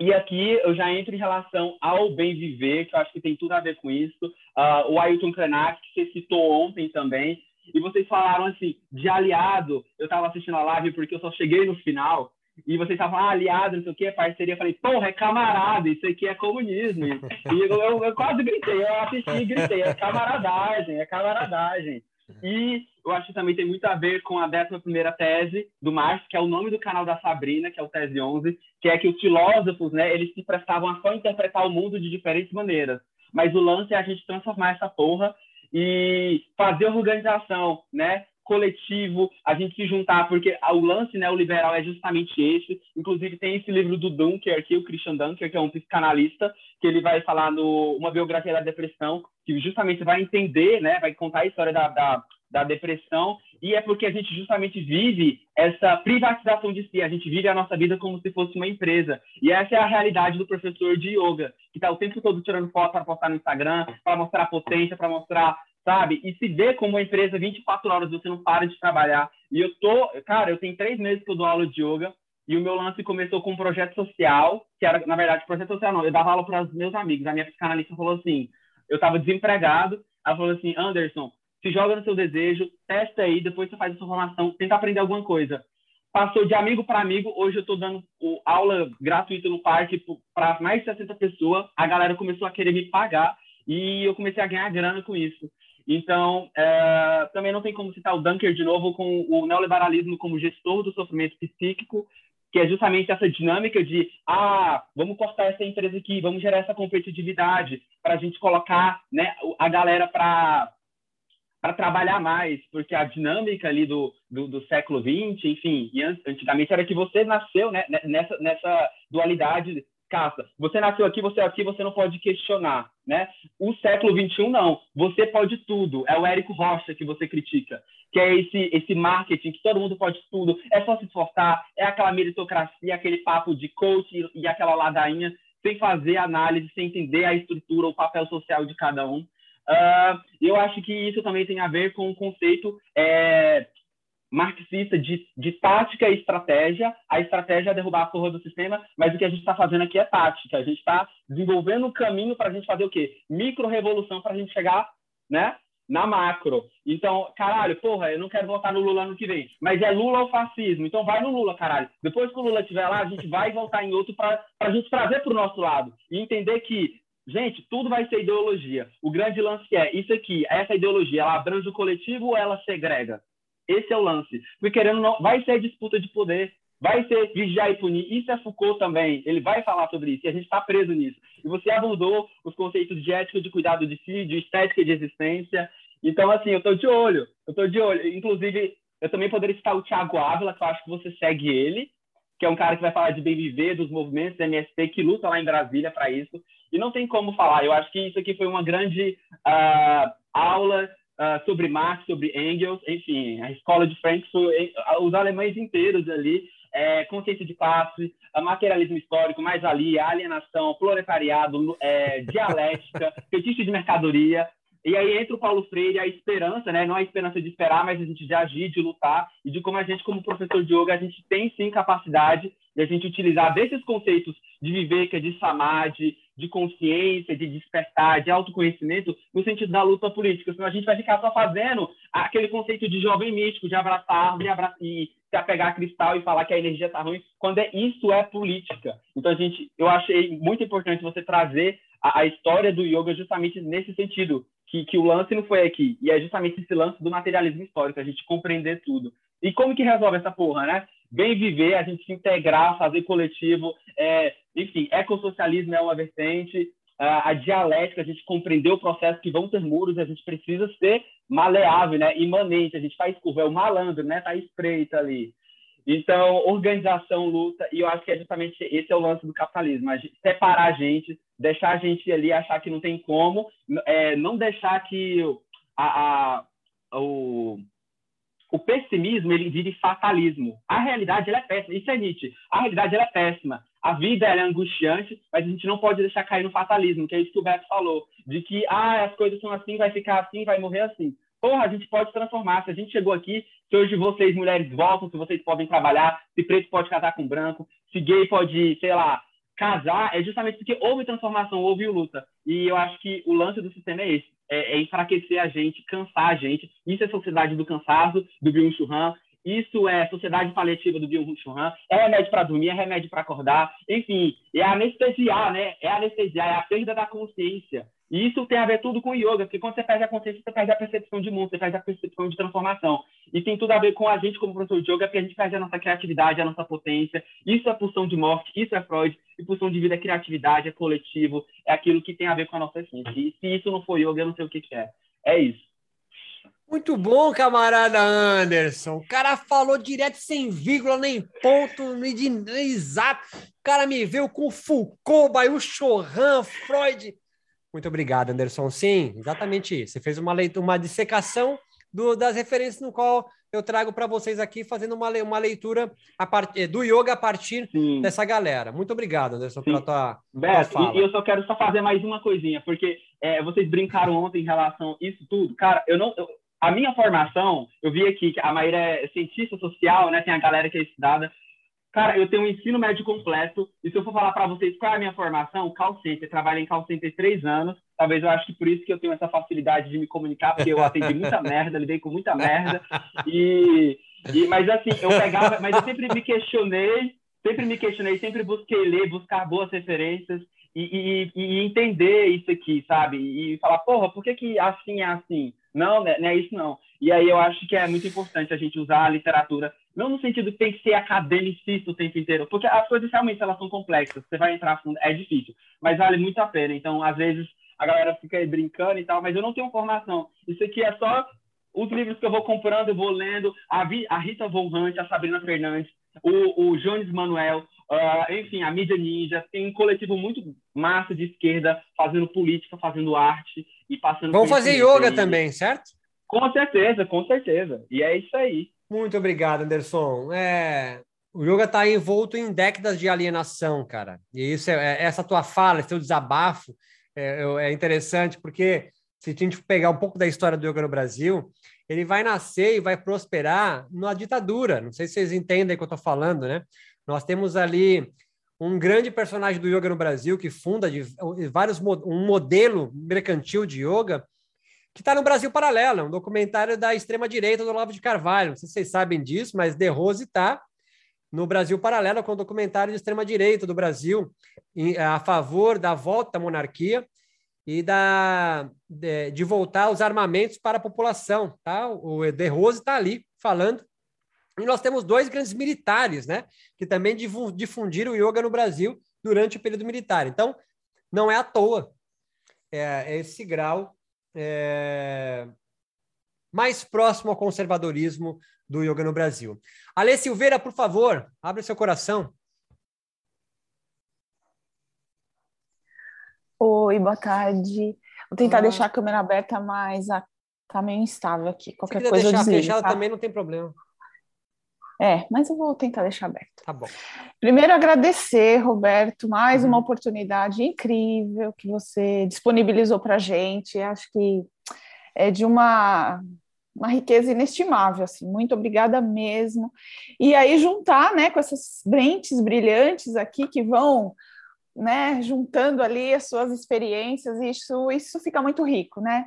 E aqui eu já entro em relação ao bem viver, que eu acho que tem tudo a ver com isso. Uh, o Ailton Krenak, que você citou ontem também, e vocês falaram assim, de aliado, eu estava assistindo a live porque eu só cheguei no final, e vocês estavam, ah, aliado, não sei o que, parceria. Eu falei, porra, é camarada, isso aqui é comunismo. E eu, eu, eu quase gritei, eu assisti e gritei, é camaradagem, é camaradagem. E eu acho que também tem muito a ver com a 11 tese do Marx, que é o nome do canal da Sabrina, que é o Tese 11, que é que os filósofos, né, eles se prestavam a só interpretar o mundo de diferentes maneiras. Mas o lance é a gente transformar essa porra e fazer organização, né? Coletivo, a gente se juntar, porque o lance neoliberal é justamente esse. Inclusive, tem esse livro do Dunker aqui, o Christian Dunker, que é um psicanalista, que ele vai falar no uma biografia da depressão, que justamente vai entender, né, vai contar a história da, da, da depressão, e é porque a gente justamente vive essa privatização de si, a gente vive a nossa vida como se fosse uma empresa. E essa é a realidade do professor de yoga, que está o tempo todo tirando foto para postar no Instagram, para mostrar potência, para mostrar sabe? E se vê como uma empresa 24 horas, você não para de trabalhar. E eu tô, cara, eu tenho três meses que eu dou aula de yoga e o meu lance começou com um projeto social, que era, na verdade, projeto social não, eu dava aula para os meus amigos. A minha psicanalista falou assim, eu estava desempregado, ela falou assim, Anderson, se joga no seu desejo, testa aí, depois você faz a sua formação, tenta aprender alguma coisa. Passou de amigo para amigo, hoje eu estou dando aula gratuita no parque para mais de 60 pessoas, a galera começou a querer me pagar e eu comecei a ganhar grana com isso. Então, é, também não tem como citar o Dunker de novo com o neoliberalismo como gestor do sofrimento psíquico, que é justamente essa dinâmica de, ah, vamos cortar essa empresa aqui, vamos gerar essa competitividade para a gente colocar né, a galera para para trabalhar mais, porque a dinâmica ali do, do, do, século XX, enfim, antigamente era que você nasceu né, nessa, nessa dualidade caça. Você nasceu aqui, você é aqui, você não pode questionar, né? O século XXI não. Você pode tudo. É o Érico Rocha que você critica, que é esse esse marketing que todo mundo pode tudo. É só se esforçar. É aquela meritocracia, aquele papo de coach e, aquela ladainha sem fazer análise, sem entender a estrutura, o papel social de cada um. Uh, eu acho que isso também tem a ver com o conceito é, marxista de, de tática e estratégia. A estratégia é derrubar a porra do sistema, mas o que a gente está fazendo aqui é tática. A gente está desenvolvendo um caminho para a gente fazer o quê? Micro-revolução para a gente chegar né, na macro. Então, caralho, porra, eu não quero votar no Lula ano que vem. Mas é Lula ou fascismo. Então vai no Lula, caralho. Depois que o Lula estiver lá, a gente vai voltar em outro para a gente trazer para o nosso lado. E entender que Gente, tudo vai ser ideologia. O grande lance é isso aqui, essa ideologia, ela abrange o coletivo ou ela segrega? Esse é o lance. Porque querendo não, vai ser disputa de poder, vai ser vigiar e punir. Isso é Foucault também. Ele vai falar sobre isso e a gente está preso nisso. E você abordou os conceitos de ética, de cuidado de si, de estética e de existência. Então, assim, eu estou de olho. Eu estou de olho. Inclusive, eu também poderia citar o Tiago Ávila, que eu acho que você segue ele, que é um cara que vai falar de bem viver, dos movimentos MST, que luta lá em Brasília para isso. E não tem como falar. Eu acho que isso aqui foi uma grande uh, aula uh, sobre Marx, sobre Engels, enfim, a escola de Frankfurt, os alemães inteiros ali, é, consciência de classe, materialismo histórico, mais ali, alienação, proletariado, é, dialética, fetiche de mercadoria. E aí entra o Paulo Freire, a esperança, né? Não a esperança de esperar, mas a gente de agir, de lutar, e de como a gente, como professor de yoga, a gente tem sim capacidade de a gente utilizar desses conceitos de viveka, de samadhi, de consciência, de despertar, de autoconhecimento, no sentido da luta política. Senão a gente vai ficar só fazendo aquele conceito de jovem místico, de abraçar árvore abraçar, e se apegar a cristal e falar que a energia está ruim, quando é, isso é política. Então, a gente, eu achei muito importante você trazer a, a história do yoga justamente nesse sentido, que, que o lance não foi aqui, e é justamente esse lance do materialismo histórico, a gente compreender tudo. E como que resolve essa porra, né? Bem viver, a gente se integrar, fazer coletivo, é, enfim, ecossocialismo é uma vertente, a, a dialética, a gente compreender o processo que vão ter muros, a gente precisa ser maleável, né? imanente, a gente faz curva, é o malandro, né? Tá estreita ali. Então, organização, luta, e eu acho que é justamente esse é o lance do capitalismo, a gente, separar a gente, deixar a gente ali achar que não tem como, é, não deixar que a, a, o, o pessimismo ele vire fatalismo. A realidade ela é péssima, isso é Nietzsche. A realidade ela é péssima. A vida ela é angustiante, mas a gente não pode deixar cair no fatalismo, que é isso que o Beto falou, de que ah, as coisas são assim, vai ficar assim, vai morrer assim. porra, a gente pode transformar. Se a gente chegou aqui, se hoje vocês, mulheres, voltam, se vocês podem trabalhar, se preto pode casar com branco, se gay pode, sei lá, casar, é justamente porque houve transformação, houve luta. E eu acho que o lance do sistema é esse, é, é enfraquecer a gente, cansar a gente. Isso é sociedade do cansaço, do Byung-Chul isso é sociedade paliativa do Byung-Chul é remédio para dormir, é remédio para acordar, enfim, é anestesiar, né? É anestesiar, é a perda da consciência. E isso tem a ver tudo com yoga, porque quando você perde a consciência, você perde a percepção de mundo, você perde a percepção de transformação. E tem tudo a ver com a gente como professor de yoga, porque a gente perde a nossa criatividade, a nossa potência. Isso é pulsão de morte, isso é Freud. E pulsão de vida é criatividade, é coletivo, é aquilo que tem a ver com a nossa essência. E se isso não for yoga, eu não sei o que, que é. É isso. Muito bom, camarada Anderson. O cara falou direto, sem vírgula, nem ponto, nem, de, nem exato. O cara me veio com Foucault, Bayu Chorran, Freud. Muito obrigado, Anderson. Sim, exatamente isso. Você fez uma, leitura, uma dissecação do, das referências no qual eu trago para vocês aqui, fazendo uma, uma leitura a part, eh, do yoga a partir Sim. dessa galera. Muito obrigado, Anderson, Sim. pela tua, Beto, tua. E eu só quero só fazer mais uma coisinha, porque é, vocês brincaram ontem em relação a isso tudo. Cara, eu não... Eu, a minha formação, eu vi aqui que a Maíra é cientista social, né? Tem a galera que é estudada. Cara, eu tenho um ensino médio completo, e se eu for falar para vocês qual é a minha formação, call center, trabalho em call center três anos, talvez eu acho que por isso que eu tenho essa facilidade de me comunicar, porque eu atendi muita merda, lidei com muita merda, e, e, mas assim, eu pegava, mas eu sempre me questionei, sempre me questionei, sempre busquei ler, buscar boas referências, e, e, e entender isso aqui, sabe? E falar, porra, por que que assim é assim? Não, né, não é isso não. E aí eu acho que é muito importante a gente usar a literatura, não no sentido que tem que ser academicista o tempo inteiro, porque as coisas realmente elas são complexas, você vai entrar fundo, é difícil, mas vale muito a pena. Então, às vezes, a galera fica aí brincando e tal, mas eu não tenho formação. Isso aqui é só os livros que eu vou comprando, eu vou lendo, a, a Rita Hunt, a Sabrina Fernandes, o, o Jones Manuel, uh, enfim, a Mídia Ninja, tem um coletivo muito massa de esquerda, fazendo política, fazendo arte e passando... Vamos fazer yoga também, certo? Com certeza, com certeza. E é isso aí. Muito obrigado, Anderson. É, o yoga está envolto em décadas de alienação, cara. E isso é, é essa tua fala, esse teu desabafo é, é, interessante, porque se a gente pegar um pouco da história do yoga no Brasil, ele vai nascer e vai prosperar na ditadura. Não sei se vocês entendem o que eu estou falando, né? Nós temos ali um grande personagem do yoga no Brasil que funda de, vários um modelo mercantil de yoga que está no Brasil Paralelo, um documentário da extrema-direita do Olavo de Carvalho. Não sei se vocês sabem disso, mas De Rose está no Brasil Paralelo com um documentário de extrema-direita do Brasil a favor da volta à monarquia e da, de, de voltar os armamentos para a população. Tá? O De Rose está ali falando. E nós temos dois grandes militares, né, que também difundiram o yoga no Brasil durante o período militar. Então, não é à toa é, é esse grau é, mais próximo ao conservadorismo do yoga no Brasil. Alê Silveira, por favor, abre seu coração. Oi, boa tarde. Vou tentar deixar a câmera aberta, mas a... tá meio instável aqui. Qualquer coisa deixar eu desligo, fechada tá? também não tem problema. É, mas eu vou tentar deixar aberto. Tá bom. Primeiro, agradecer, Roberto, mais uhum. uma oportunidade incrível que você disponibilizou para a gente. Acho que é de uma, uma riqueza inestimável, assim. Muito obrigada mesmo. E aí, juntar né, com essas brentes brilhantes aqui que vão né, juntando ali as suas experiências, isso, isso fica muito rico, né?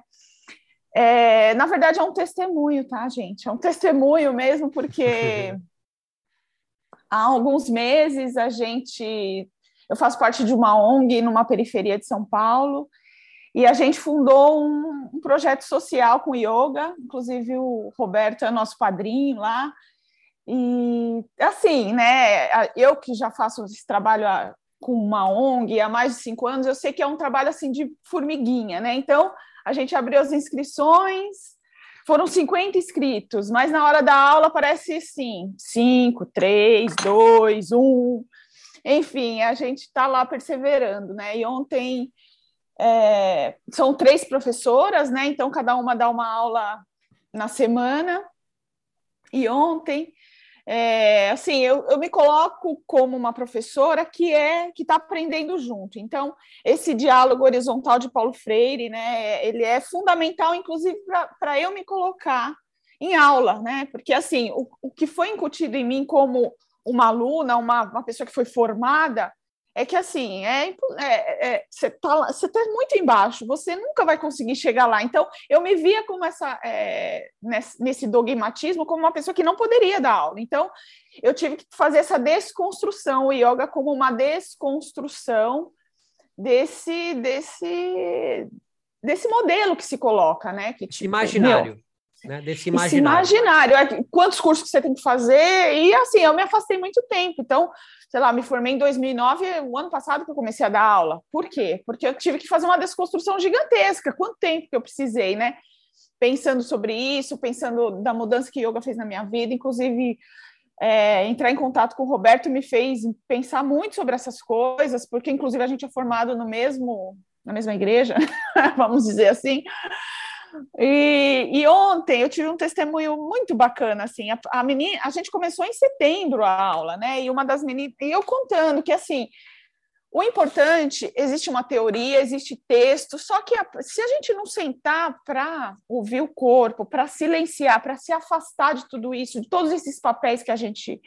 É, na verdade, é um testemunho, tá, gente? É um testemunho mesmo, porque há alguns meses a gente. Eu faço parte de uma ONG numa periferia de São Paulo, e a gente fundou um, um projeto social com yoga, inclusive o Roberto é nosso padrinho lá. E assim, né? Eu que já faço esse trabalho com uma ONG há mais de cinco anos, eu sei que é um trabalho assim de formiguinha, né? Então a gente abriu as inscrições, foram 50 inscritos, mas na hora da aula parece sim, 5, 3, 2, 1. Enfim, a gente está lá perseverando, né? E ontem é, são três professoras, né? Então cada uma dá uma aula na semana. E ontem é, assim, eu, eu me coloco como uma professora que é que está aprendendo junto. Então, esse diálogo horizontal de Paulo Freire, né, ele é fundamental, inclusive, para eu me colocar em aula, né? Porque assim, o, o que foi incutido em mim como uma aluna, uma, uma pessoa que foi formada, é que assim, é, é, é você está tá muito embaixo, você nunca vai conseguir chegar lá. Então, eu me via como essa é, nesse, nesse, dogmatismo como uma pessoa que não poderia dar aula. Então, eu tive que fazer essa desconstrução, o yoga como uma desconstrução desse desse desse modelo que se coloca, né? Que tipo, imaginário. Meu, né? Desse imaginário. Esse imaginário. É, quantos cursos que você tem que fazer? E assim, eu me afastei muito tempo. Então, sei lá, me formei em 2009, o ano passado que eu comecei a dar aula. Por quê? Porque eu tive que fazer uma desconstrução gigantesca. Quanto tempo que eu precisei, né? Pensando sobre isso, pensando da mudança que yoga fez na minha vida, inclusive é, entrar em contato com o Roberto me fez pensar muito sobre essas coisas, porque inclusive a gente é formado no mesmo na mesma igreja, vamos dizer assim. E, e, ontem eu tive um testemunho muito bacana, assim, a, a menina, a gente começou em setembro a aula, né? E uma das meninas, e eu contando que assim, o importante, existe uma teoria, existe texto, só que a, se a gente não sentar para ouvir o corpo, para silenciar, para se afastar de tudo isso, de todos esses papéis que a gente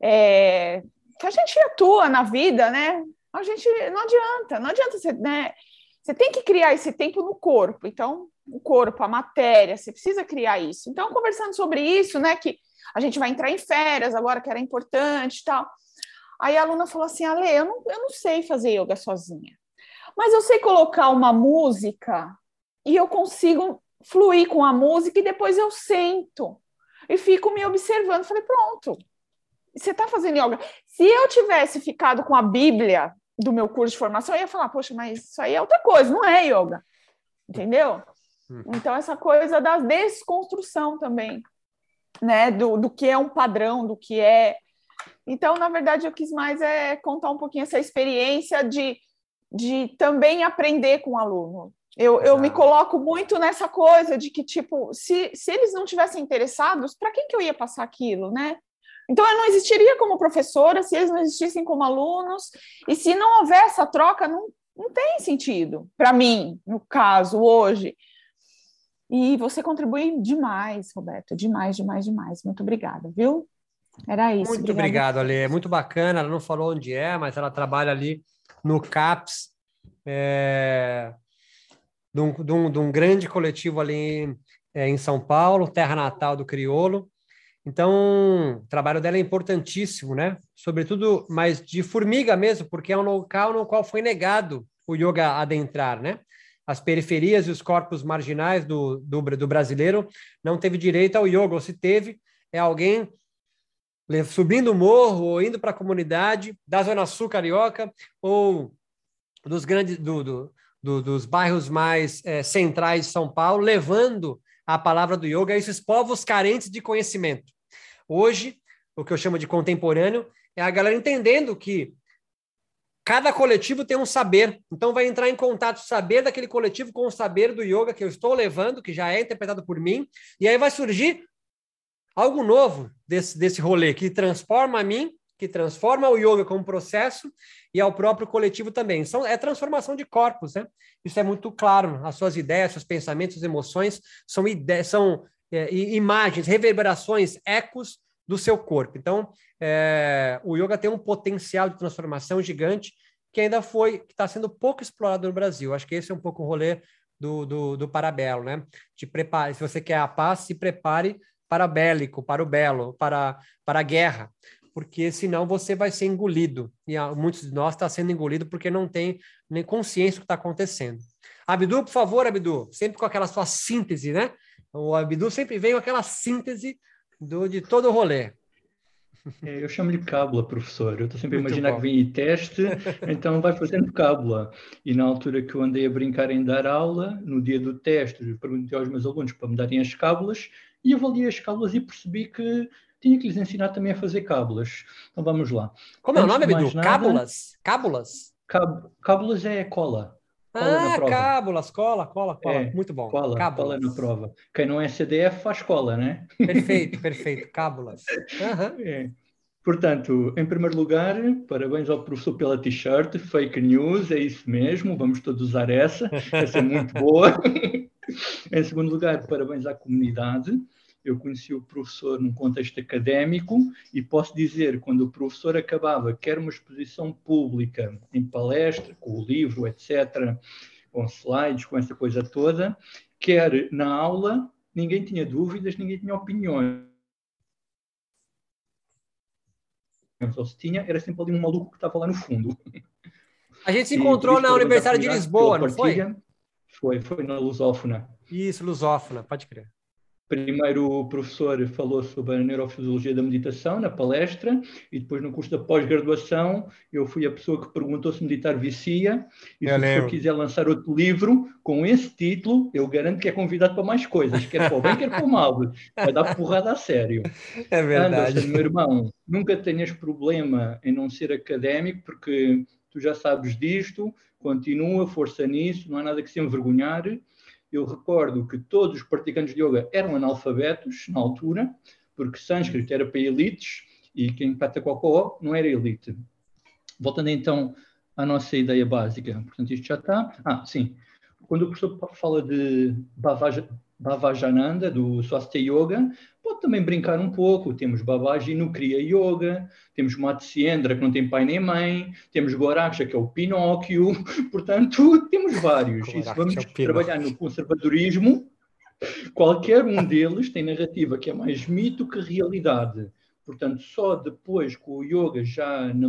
é, que a gente atua na vida, né? A gente não adianta, não adianta você, né? Você tem que criar esse tempo no corpo. Então, o corpo, a matéria, você precisa criar isso. Então, conversando sobre isso, né, que a gente vai entrar em férias agora, que era importante e tal. Aí a aluna falou assim: Ale, eu não, eu não sei fazer yoga sozinha, mas eu sei colocar uma música e eu consigo fluir com a música e depois eu sento e fico me observando. Falei: pronto, você está fazendo yoga. Se eu tivesse ficado com a Bíblia do meu curso de formação, eu ia falar: poxa, mas isso aí é outra coisa, não é yoga. Entendeu? Uhum. Então, essa coisa da desconstrução também, né? Do, do que é um padrão, do que é. Então, na verdade, eu quis mais é contar um pouquinho essa experiência de, de também aprender com o aluno. Eu, eu me coloco muito nessa coisa de que, tipo, se, se eles não tivessem interessados, para quem que eu ia passar aquilo, né? Então, eu não existiria como professora se eles não existissem como alunos, e se não houver essa troca, não, não tem sentido, para mim, no caso, hoje. E você contribui demais, Roberto, demais, demais, demais. Muito obrigada, viu? Era isso. Muito obrigado, Ale. É muito bacana. Ela não falou onde é, mas ela trabalha ali no CAPS, é, de, um, de, um, de um grande coletivo ali em, é, em São Paulo, terra natal do Criolo. Então, o trabalho dela é importantíssimo, né? Sobretudo, mas de formiga mesmo, porque é um local no qual foi negado o yoga adentrar, né? As periferias e os corpos marginais do, do, do brasileiro não teve direito ao yoga, ou se teve, é alguém subindo o morro ou indo para a comunidade da Zona Sul Carioca ou dos grandes do, do, do dos bairros mais é, centrais de São Paulo, levando a palavra do yoga a esses povos carentes de conhecimento. Hoje, o que eu chamo de contemporâneo é a galera entendendo que Cada coletivo tem um saber, então vai entrar em contato o saber daquele coletivo com o saber do yoga que eu estou levando, que já é interpretado por mim, e aí vai surgir algo novo desse, desse rolê, que transforma a mim, que transforma o yoga como processo e ao próprio coletivo também. São, é transformação de corpos, né? Isso é muito claro. As suas ideias, seus pensamentos, suas emoções são, ideias, são é, imagens, reverberações, ecos do seu corpo. Então, é, o yoga tem um potencial de transformação gigante que ainda foi, que está sendo pouco explorado no Brasil. Acho que esse é um pouco o rolê do, do, do parabelo, né? Te prepare, se você quer a paz, se prepare para bélico, para o belo, para, para a guerra, porque senão você vai ser engolido. E muitos de nós estão tá sendo engolido porque não tem nem consciência do que está acontecendo. Abdu, por favor, Abdu, sempre com aquela sua síntese, né? O Abdu sempre vem com aquela síntese do, de todo o rolê. É, eu chamo-lhe cábula, professor. Eu estou sempre a imaginar que vem e teste, então vai fazendo cábula. E na altura que eu andei a brincar em dar aula, no dia do teste, perguntei aos meus alunos para me darem as cábulas e avaliei as cábulas e percebi que tinha que lhes ensinar também a fazer cábulas. Então vamos lá. Como Antes é o nome, Edu? Cábulas? Cábulas? Cábulas é cola. Cola ah, cábulas, cola, cola, cola. É, Muito bom. Cola, cábulas. cola na prova. Quem não é CDF faz cola, né? Perfeito, perfeito. Cábulas. Uhum. É. Portanto, em primeiro lugar, parabéns ao professor pela t-shirt, fake news, é isso mesmo, vamos todos usar essa, essa é muito boa. em segundo lugar, parabéns à comunidade. Eu conheci o professor num contexto académico e posso dizer, quando o professor acabava, quer uma exposição pública, em palestra, com o livro, etc., com slides, com essa coisa toda, quer na aula, ninguém tinha dúvidas, ninguém tinha opiniões ou se tinha, era sempre ali um maluco que estava lá no fundo. A gente se encontrou na Universidade de Lisboa, não foi? Foi, foi na Lusófona. Isso, Lusófona, pode crer. Primeiro o professor falou sobre a neurofisiologia da meditação na palestra e depois no curso da pós-graduação eu fui a pessoa que perguntou se meditar vicia e eu se lembro. o professor quiser lançar outro livro com esse título, eu garanto que é convidado para mais coisas, quer para o bem, quer para o mal. Vai dar porrada a sério. É verdade. Anderson, meu irmão, nunca tenhas problema em não ser académico porque tu já sabes disto, continua, força nisso, não há nada que se envergonhar eu recordo que todos os praticantes de yoga eram analfabetos na altura, porque sânscrito era para elites e quem prata cocó não era elite. Voltando então à nossa ideia básica, portanto isto já está. Ah, sim. Quando o professor fala de Bhavajananda, do Swastika Yoga, pode também brincar um pouco. Temos Babaji no Kriya Yoga, temos Matsyendra, que não tem pai nem mãe, temos Goraksha, que é o Pinóquio, portanto, temos vários. E se vamos é trabalhar no conservadorismo, qualquer um deles tem narrativa que é mais mito que realidade. Portanto, só depois com o yoga já na,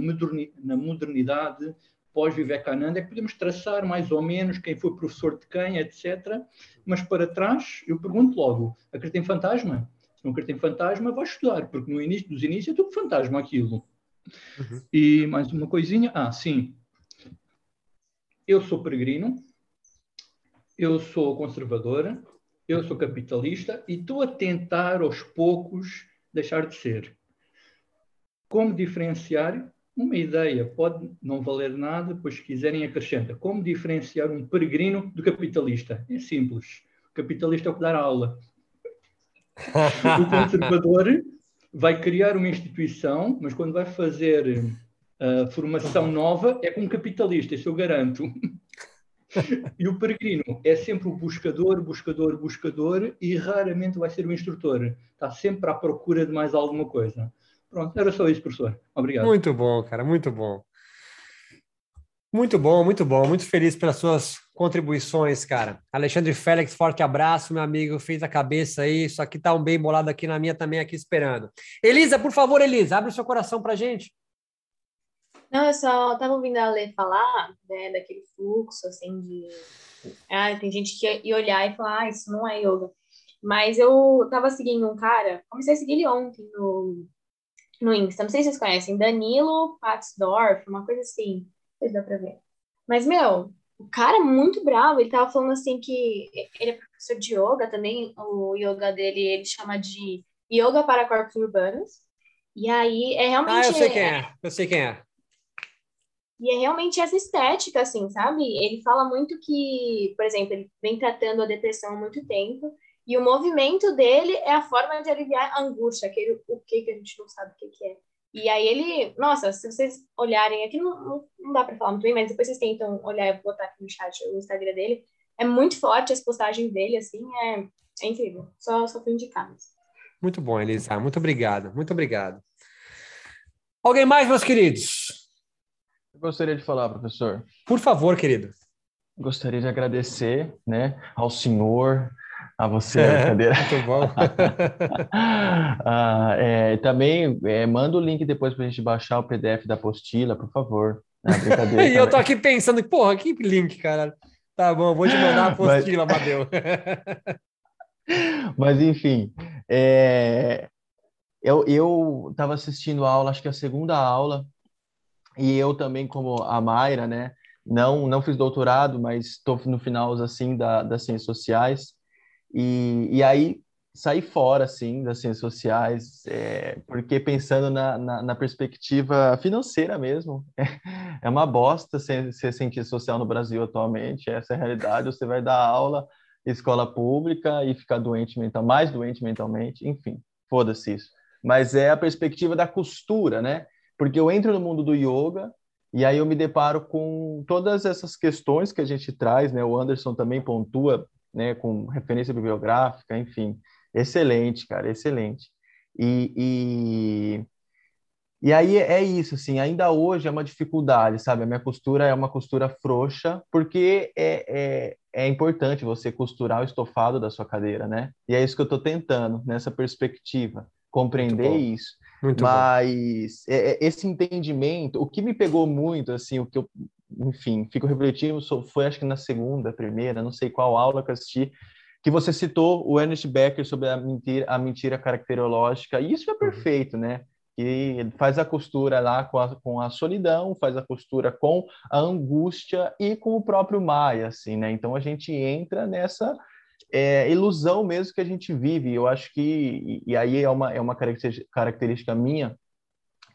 na modernidade, pós-Vivekananda, é que podemos traçar mais ou menos quem foi professor de quem, etc. Mas para trás, eu pergunto logo, acredita em fantasma? Se não acredita em fantasma, vai estudar, porque no início dos inícios é tudo fantasma aquilo. Uhum. E mais uma coisinha. Ah, sim. Eu sou peregrino, eu sou conservadora, eu sou capitalista e estou a tentar aos poucos deixar de ser. Como diferenciar? Uma ideia pode não valer nada, pois se quiserem acrescenta. Como diferenciar um peregrino do capitalista? É simples. O capitalista é o que dá aula o conservador vai criar uma instituição, mas quando vai fazer uh, formação nova é com um capitalista, isso eu garanto. e o peregrino é sempre o buscador, buscador, buscador e raramente vai ser o instrutor. Está sempre à procura de mais alguma coisa. Pronto, era só isso, professor. Obrigado. Muito bom, cara, muito bom. Muito bom, muito bom. Muito feliz pelas suas contribuições, cara. Alexandre Félix, forte abraço, meu amigo. Fez a cabeça aí. Isso aqui tá um bem bolado aqui na minha também, aqui esperando. Elisa, por favor, Elisa, abre o seu coração pra gente. Não, eu só tava ouvindo a Lê falar né, daquele fluxo, assim, de. Ah, tem gente que ia olhar e falar, ah, isso não é yoga. Mas eu tava seguindo um cara, comecei a seguir ele ontem no, no Insta. Não sei se vocês conhecem, Danilo Patsdorf, uma coisa assim sei dá pra ver. Mas, meu, o cara é muito bravo. Ele tava falando assim que ele é professor de yoga também. O yoga dele ele chama de Yoga para Corpos Urbanos. E aí é realmente. Ah, eu sei quem é. Eu sei quem é. E é realmente essa estética, assim, sabe? Ele fala muito que, por exemplo, ele vem tratando a depressão há muito tempo. E o movimento dele é a forma de aliviar a angústia, aquele o que que a gente não sabe o que, que é. E aí ele, nossa, se vocês olharem aqui, não, não, dá para falar muito bem, mas depois vocês tentam olhar e botar aqui no chat o Instagram dele. É muito forte as postagens dele, assim, é, é incrível. Só, só fui indicar. Muito bom, Elisa. Muito obrigado, muito obrigado. Alguém mais, meus queridos? Eu gostaria de falar, professor. Por favor, querido. Gostaria de agradecer, né, ao senhor, a você, é, brincadeira. Muito bom. ah, é, também é, manda o link depois para a gente baixar o PDF da apostila, por favor. É, e eu tô aqui pensando, porra, que link, cara. Tá bom, vou te mandar a apostila, Mas... Mas, enfim, é... eu estava assistindo a aula, acho que a segunda aula, e eu também, como a Mayra, né? Não, não fiz doutorado, mas estou no final assim da, das ciências sociais. E, e aí sair fora, assim, das ciências sociais, é, porque pensando na, na, na, perspectiva financeira mesmo, é, é uma bosta ser, ser cientista social no Brasil atualmente, essa é a realidade, você vai dar aula escola pública e ficar doente mental, mais doente mentalmente, enfim, foda-se isso. Mas é a perspectiva da costura, né? Porque eu entro no mundo do yoga e aí eu me deparo com todas essas questões que a gente traz, né? O Anderson também pontua, né, com referência bibliográfica, enfim. Excelente, cara, excelente. E, e, e aí é isso, assim, ainda hoje é uma dificuldade, sabe? A minha costura é uma costura frouxa, porque é, é, é importante você costurar o estofado da sua cadeira, né? E é isso que eu estou tentando, nessa perspectiva, compreender isso. Muito Mas é, é, esse entendimento, o que me pegou muito, assim, o que eu, enfim, fico refletindo, foi acho que na segunda, primeira, não sei qual aula que eu assisti, que você citou o Ernest Becker sobre a mentira, a mentira caracterológica, e isso é uhum. perfeito, né? Que faz a costura lá com a, com a solidão, faz a costura com a angústia e com o próprio Maia, assim, né? Então a gente entra nessa é, ilusão mesmo que a gente vive. Eu acho que, e, e aí é uma, é uma característica minha,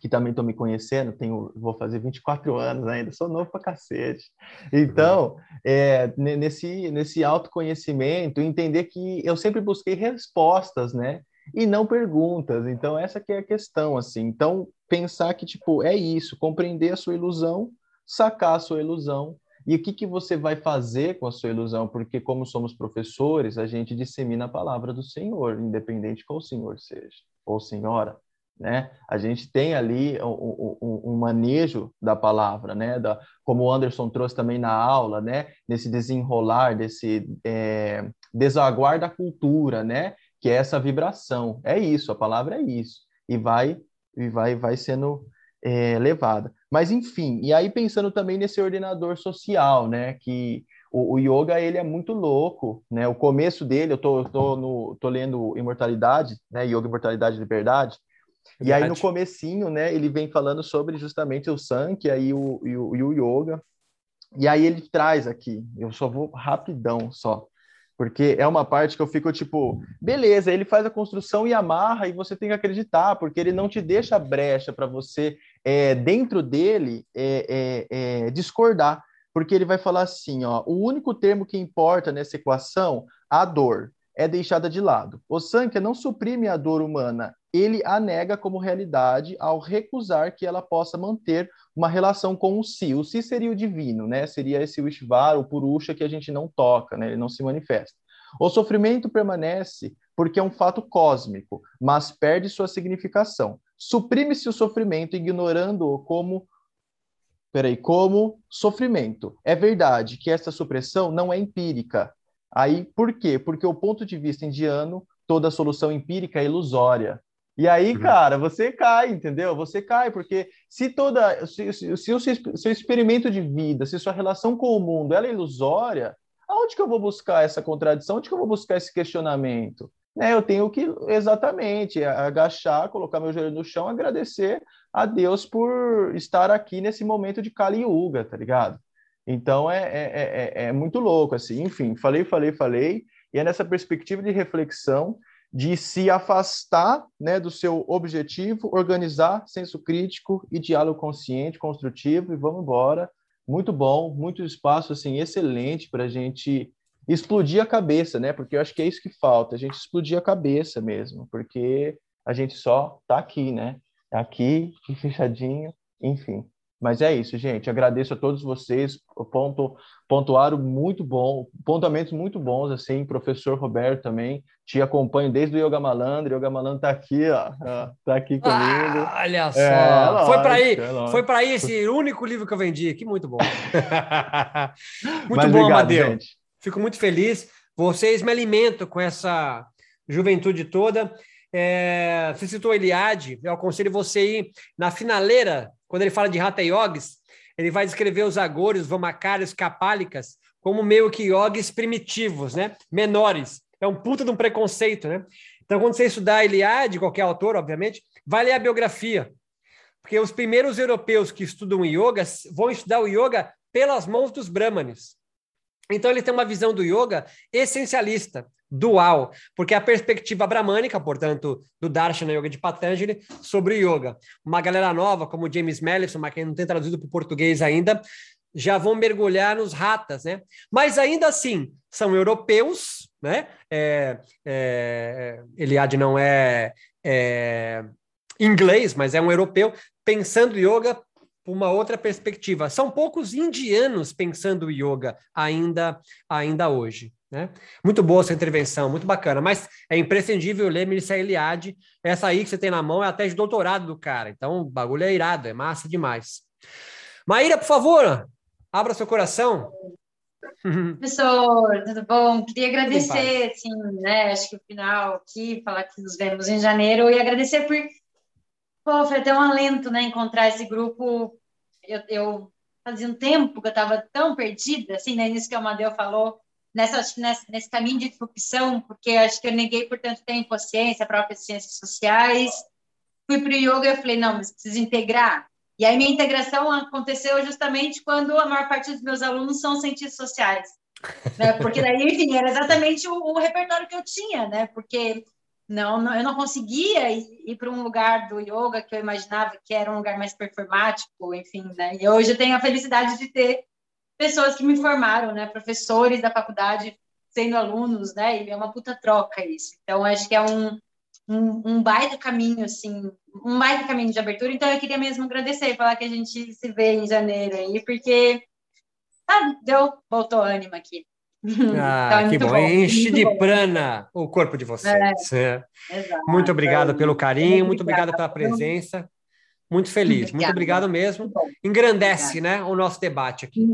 que também estou me conhecendo, tenho, vou fazer 24 anos ainda, sou novo pra cacete. Então, é, nesse, nesse autoconhecimento, entender que eu sempre busquei respostas, né? E não perguntas. Então, essa que é a questão, assim. Então, pensar que, tipo, é isso, compreender a sua ilusão, sacar a sua ilusão, e o que, que você vai fazer com a sua ilusão? Porque, como somos professores, a gente dissemina a palavra do Senhor, independente qual o Senhor seja, ou senhora né? A gente tem ali um, um, um, manejo da palavra, né? Da, como o Anderson trouxe também na aula, né? Nesse desenrolar, desse é, desaguar da cultura, né? Que é essa vibração. É isso, a palavra é isso. E vai, e vai, vai sendo é, levada. Mas, enfim, e aí pensando também nesse ordenador social, né? Que o, o, yoga ele é muito louco, né? O começo dele, eu tô, tô, no, tô lendo Imortalidade, né? Yoga, Imortalidade e Liberdade, e aí no comecinho, né, ele vem falando sobre justamente o Sankhya e o, e o, e o Yoga. E aí ele traz aqui, eu só vou rapidão só, porque é uma parte que eu fico tipo, beleza, ele faz a construção e amarra e você tem que acreditar, porque ele não te deixa brecha para você, é, dentro dele, é, é, é, discordar. Porque ele vai falar assim, ó, o único termo que importa nessa equação, a dor, é deixada de lado. O Sankhya não suprime a dor humana, ele a nega como realidade ao recusar que ela possa manter uma relação com o si. O si seria o divino, né? Seria esse Ishvara, o Purusha que a gente não toca, né? Ele não se manifesta. O sofrimento permanece porque é um fato cósmico, mas perde sua significação. Suprime-se o sofrimento ignorando-o como peraí, como sofrimento. É verdade que essa supressão não é empírica. Aí, por quê? Porque o ponto de vista indiano, toda solução empírica é ilusória. E aí, uhum. cara, você cai, entendeu? Você cai, porque se toda. Se, se, se o seu, seu experimento de vida, se sua relação com o mundo ela é ilusória, aonde que eu vou buscar essa contradição? Onde que eu vou buscar esse questionamento? Né, eu tenho que exatamente agachar, colocar meu joelho no chão, agradecer a Deus por estar aqui nesse momento de Kali Yuga, tá ligado? Então é, é, é, é muito louco, assim. Enfim, falei, falei, falei, e é nessa perspectiva de reflexão de se afastar né, do seu objetivo, organizar senso crítico e diálogo consciente, construtivo, e vamos embora. Muito bom, muito espaço assim excelente para a gente explodir a cabeça, né? Porque eu acho que é isso que falta, a gente explodir a cabeça mesmo, porque a gente só tá aqui, né? Tá aqui, fechadinho, enfim. Mas é isso, gente. Agradeço a todos vocês. Ponto, pontuaram muito bom, pontamentos muito bons, assim. Professor Roberto também. Te acompanho desde o Yoga Malandro. Yoga Malandro tá aqui, ó. Tá aqui comigo. Ah, olha é, só. É, lógico, foi para aí, é foi para aí esse único livro que eu vendi. Que muito bom. muito Mas bom, obrigado, Amadeu. Gente. Fico muito feliz. Vocês me alimentam com essa juventude toda. É, você citou Eliade, eu aconselho você ir na finaleira quando ele fala de Hatha Yogis, ele vai descrever os agores, vamacários, capálicas como meio que yogis primitivos, né? Menores. É um puta de um preconceito, né? Então, quando você estudar a Iliade, qualquer autor, obviamente, vai ler a biografia. Porque os primeiros europeus que estudam yoga vão estudar o yoga pelas mãos dos brahmanes. Então, ele tem uma visão do yoga essencialista, dual, porque a perspectiva brahmânica, portanto, do Darshana Yoga de Patanjali, sobre yoga. Uma galera nova, como James Mellison, mas que não tem traduzido para o português ainda, já vão mergulhar nos ratas, né? Mas ainda assim, são europeus, né? É, é, Eliade não é, é inglês, mas é um europeu, pensando yoga uma outra perspectiva. São poucos indianos pensando yoga ainda, ainda hoje. Né? Muito boa essa intervenção, muito bacana, mas é imprescindível ler Mircea Eliade. Essa aí que você tem na mão é a tese de doutorado do cara, então o bagulho é irado, é massa demais. Maíra, por favor, abra seu coração. Professor, tudo bom? Queria agradecer, assim, né? Acho que o final aqui, falar que nos vemos em janeiro, e agradecer por. Pô, foi até um alento, né? Encontrar esse grupo. Eu, eu fazia um tempo que eu estava tão perdida, assim, né? Nisso que o Amadeu falou, nessa, nesse, nesse caminho de disrupção, porque acho que eu neguei por tanto tempo a ciência, a própria ciências sociais. Fui para o yoga e falei, não, mas preciso integrar. E aí minha integração aconteceu justamente quando a maior parte dos meus alunos são cientistas sociais. Né? Porque daí, enfim, era exatamente o, o, repertório que eu tinha, né? Porque não, não eu não conseguia ir, ir para um lugar do yoga que eu imaginava que era um lugar mais performático, enfim, né? E hoje eu tenho a felicidade de ter pessoas que me formaram, né? Professores da faculdade sendo alunos, né? E é uma puta troca isso. Então, acho que é um, um, um baita caminho, assim, um baita caminho de abertura. Então, eu queria mesmo agradecer, falar que a gente se vê em janeiro aí, porque ah, deu, voltou ânimo aqui. Ah, então, que bom. bom. Enche de bom. prana o corpo de vocês. É. É. Muito obrigado pelo carinho, muito obrigado pela presença. Muito feliz, muito obrigado mesmo. Engrandece, né, o nosso debate aqui.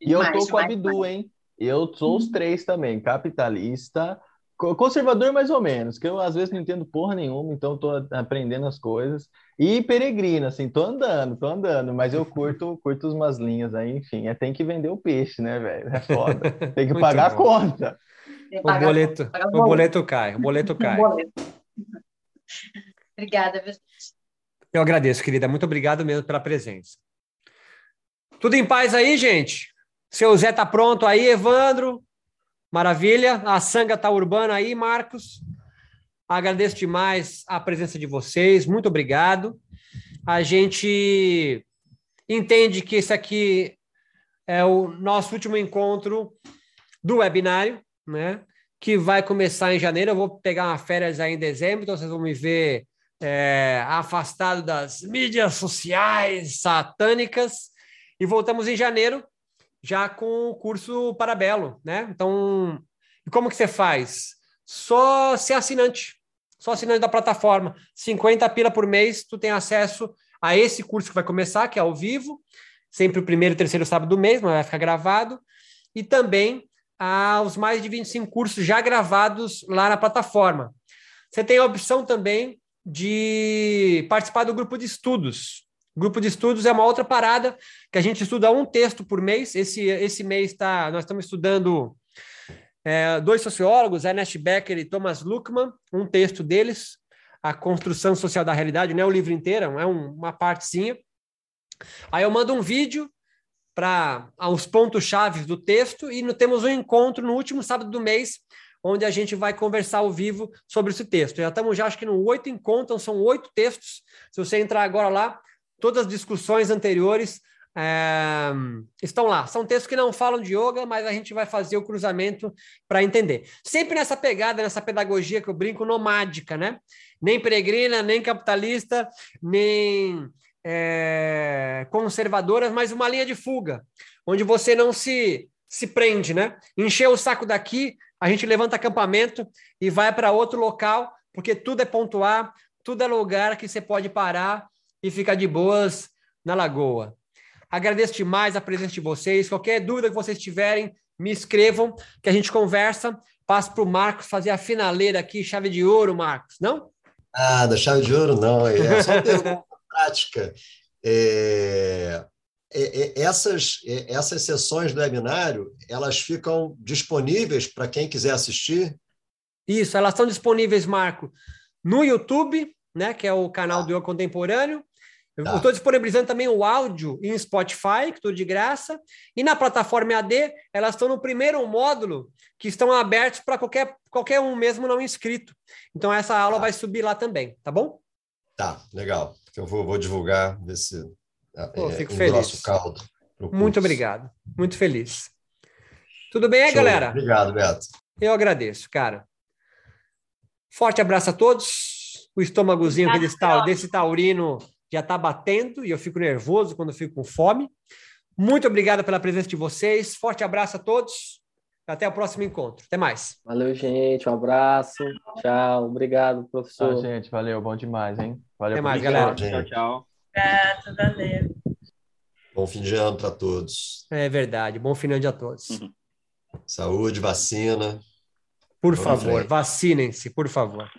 E eu tô com a Bidu, hein? Eu sou os três também, capitalista, conservador mais ou menos, que eu às vezes não entendo porra nenhuma, então tô aprendendo as coisas. E peregrino, assim, tô andando, tô andando, mas eu curto, curto umas linhas aí, enfim, é, tem que vender o peixe, né, velho? É foda. Tem que pagar bom. a conta. O boleto, o boleto cai, o boleto cai. Obrigada, eu agradeço, querida. Muito obrigado mesmo pela presença. Tudo em paz aí, gente? Seu Zé tá pronto aí, Evandro? Maravilha. A sanga tá urbana aí, Marcos. Agradeço demais a presença de vocês. Muito obrigado. A gente entende que esse aqui é o nosso último encontro do webinário, né? Que vai começar em janeiro. Eu vou pegar uma férias aí em dezembro, então vocês vão me ver é, afastado das mídias sociais satânicas e voltamos em janeiro já com o curso Parabelo, né? Então, como que você faz? Só ser assinante, só assinante da plataforma, 50 pila por mês, tu tem acesso a esse curso que vai começar, que é ao vivo, sempre o primeiro e terceiro sábado do mês, mas vai ficar gravado, e também aos mais de 25 cursos já gravados lá na plataforma. Você tem a opção também de participar do grupo de estudos. Grupo de estudos é uma outra parada que a gente estuda um texto por mês. Esse, esse mês tá, nós estamos estudando é, dois sociólogos, Ernest Becker e Thomas Luckmann, um texto deles, A Construção Social da Realidade, não é o livro inteiro, é um, uma partezinha. Aí eu mando um vídeo para os pontos-chave do texto e temos um encontro no último sábado do mês onde a gente vai conversar ao vivo sobre esse texto. Já estamos já, acho que no oito encontros, são oito textos. Se você entrar agora lá, todas as discussões anteriores é, estão lá. São textos que não falam de yoga, mas a gente vai fazer o cruzamento para entender. Sempre nessa pegada, nessa pedagogia que eu brinco, nomádica, né? Nem peregrina, nem capitalista, nem é, conservadoras, mas uma linha de fuga, onde você não se se prende, né? Encher o saco daqui, a gente levanta acampamento e vai para outro local, porque tudo é pontuar, tudo é lugar que você pode parar e ficar de boas na lagoa. Agradeço demais a presença de vocês. Qualquer dúvida que vocês tiverem, me escrevam, que a gente conversa. Passo para o Marcos fazer a finaleira aqui, chave de ouro, Marcos, não? Ah, da chave de ouro, não. É só uma pergunta prática. É, essas, é, essas sessões do webinário, elas ficam disponíveis para quem quiser assistir? Isso, elas estão disponíveis, Marco, no YouTube, né, que é o canal do Yoga Contemporâneo, Eu Tá. estou disponibilizando também o áudio em Spotify, que tudo de graça, e na plataforma AD, elas estão no primeiro módulo, que estão abertos para qualquer, qualquer um mesmo não inscrito. Então, essa aula vai subir lá também, tá bom? Tá, legal. Eu vou, vou divulgar, ver se Pô, é, fico feliz. o caldo. Muito obrigado. Muito feliz. Tudo bem aí, Show. galera? Obrigado, Beto. Eu agradeço, cara. Forte abraço a todos. O estômagozinho aqui desse, desse taurino já está batendo e eu fico nervoso quando fico com fome. Muito obrigado pela presença de vocês. Forte abraço a todos. Até o próximo encontro. Até mais. Valeu, gente. Um abraço. Tchau. Obrigado, professor. Tchau, gente. Valeu, bom demais, hein? Valeu Até mais, galera. Tchau, tchau. Obrigado, valeu. Bom fim de ano para todos. É verdade. Bom final de a todos. Saúde, vacina. Por Vamos favor, vacinem-se, por favor.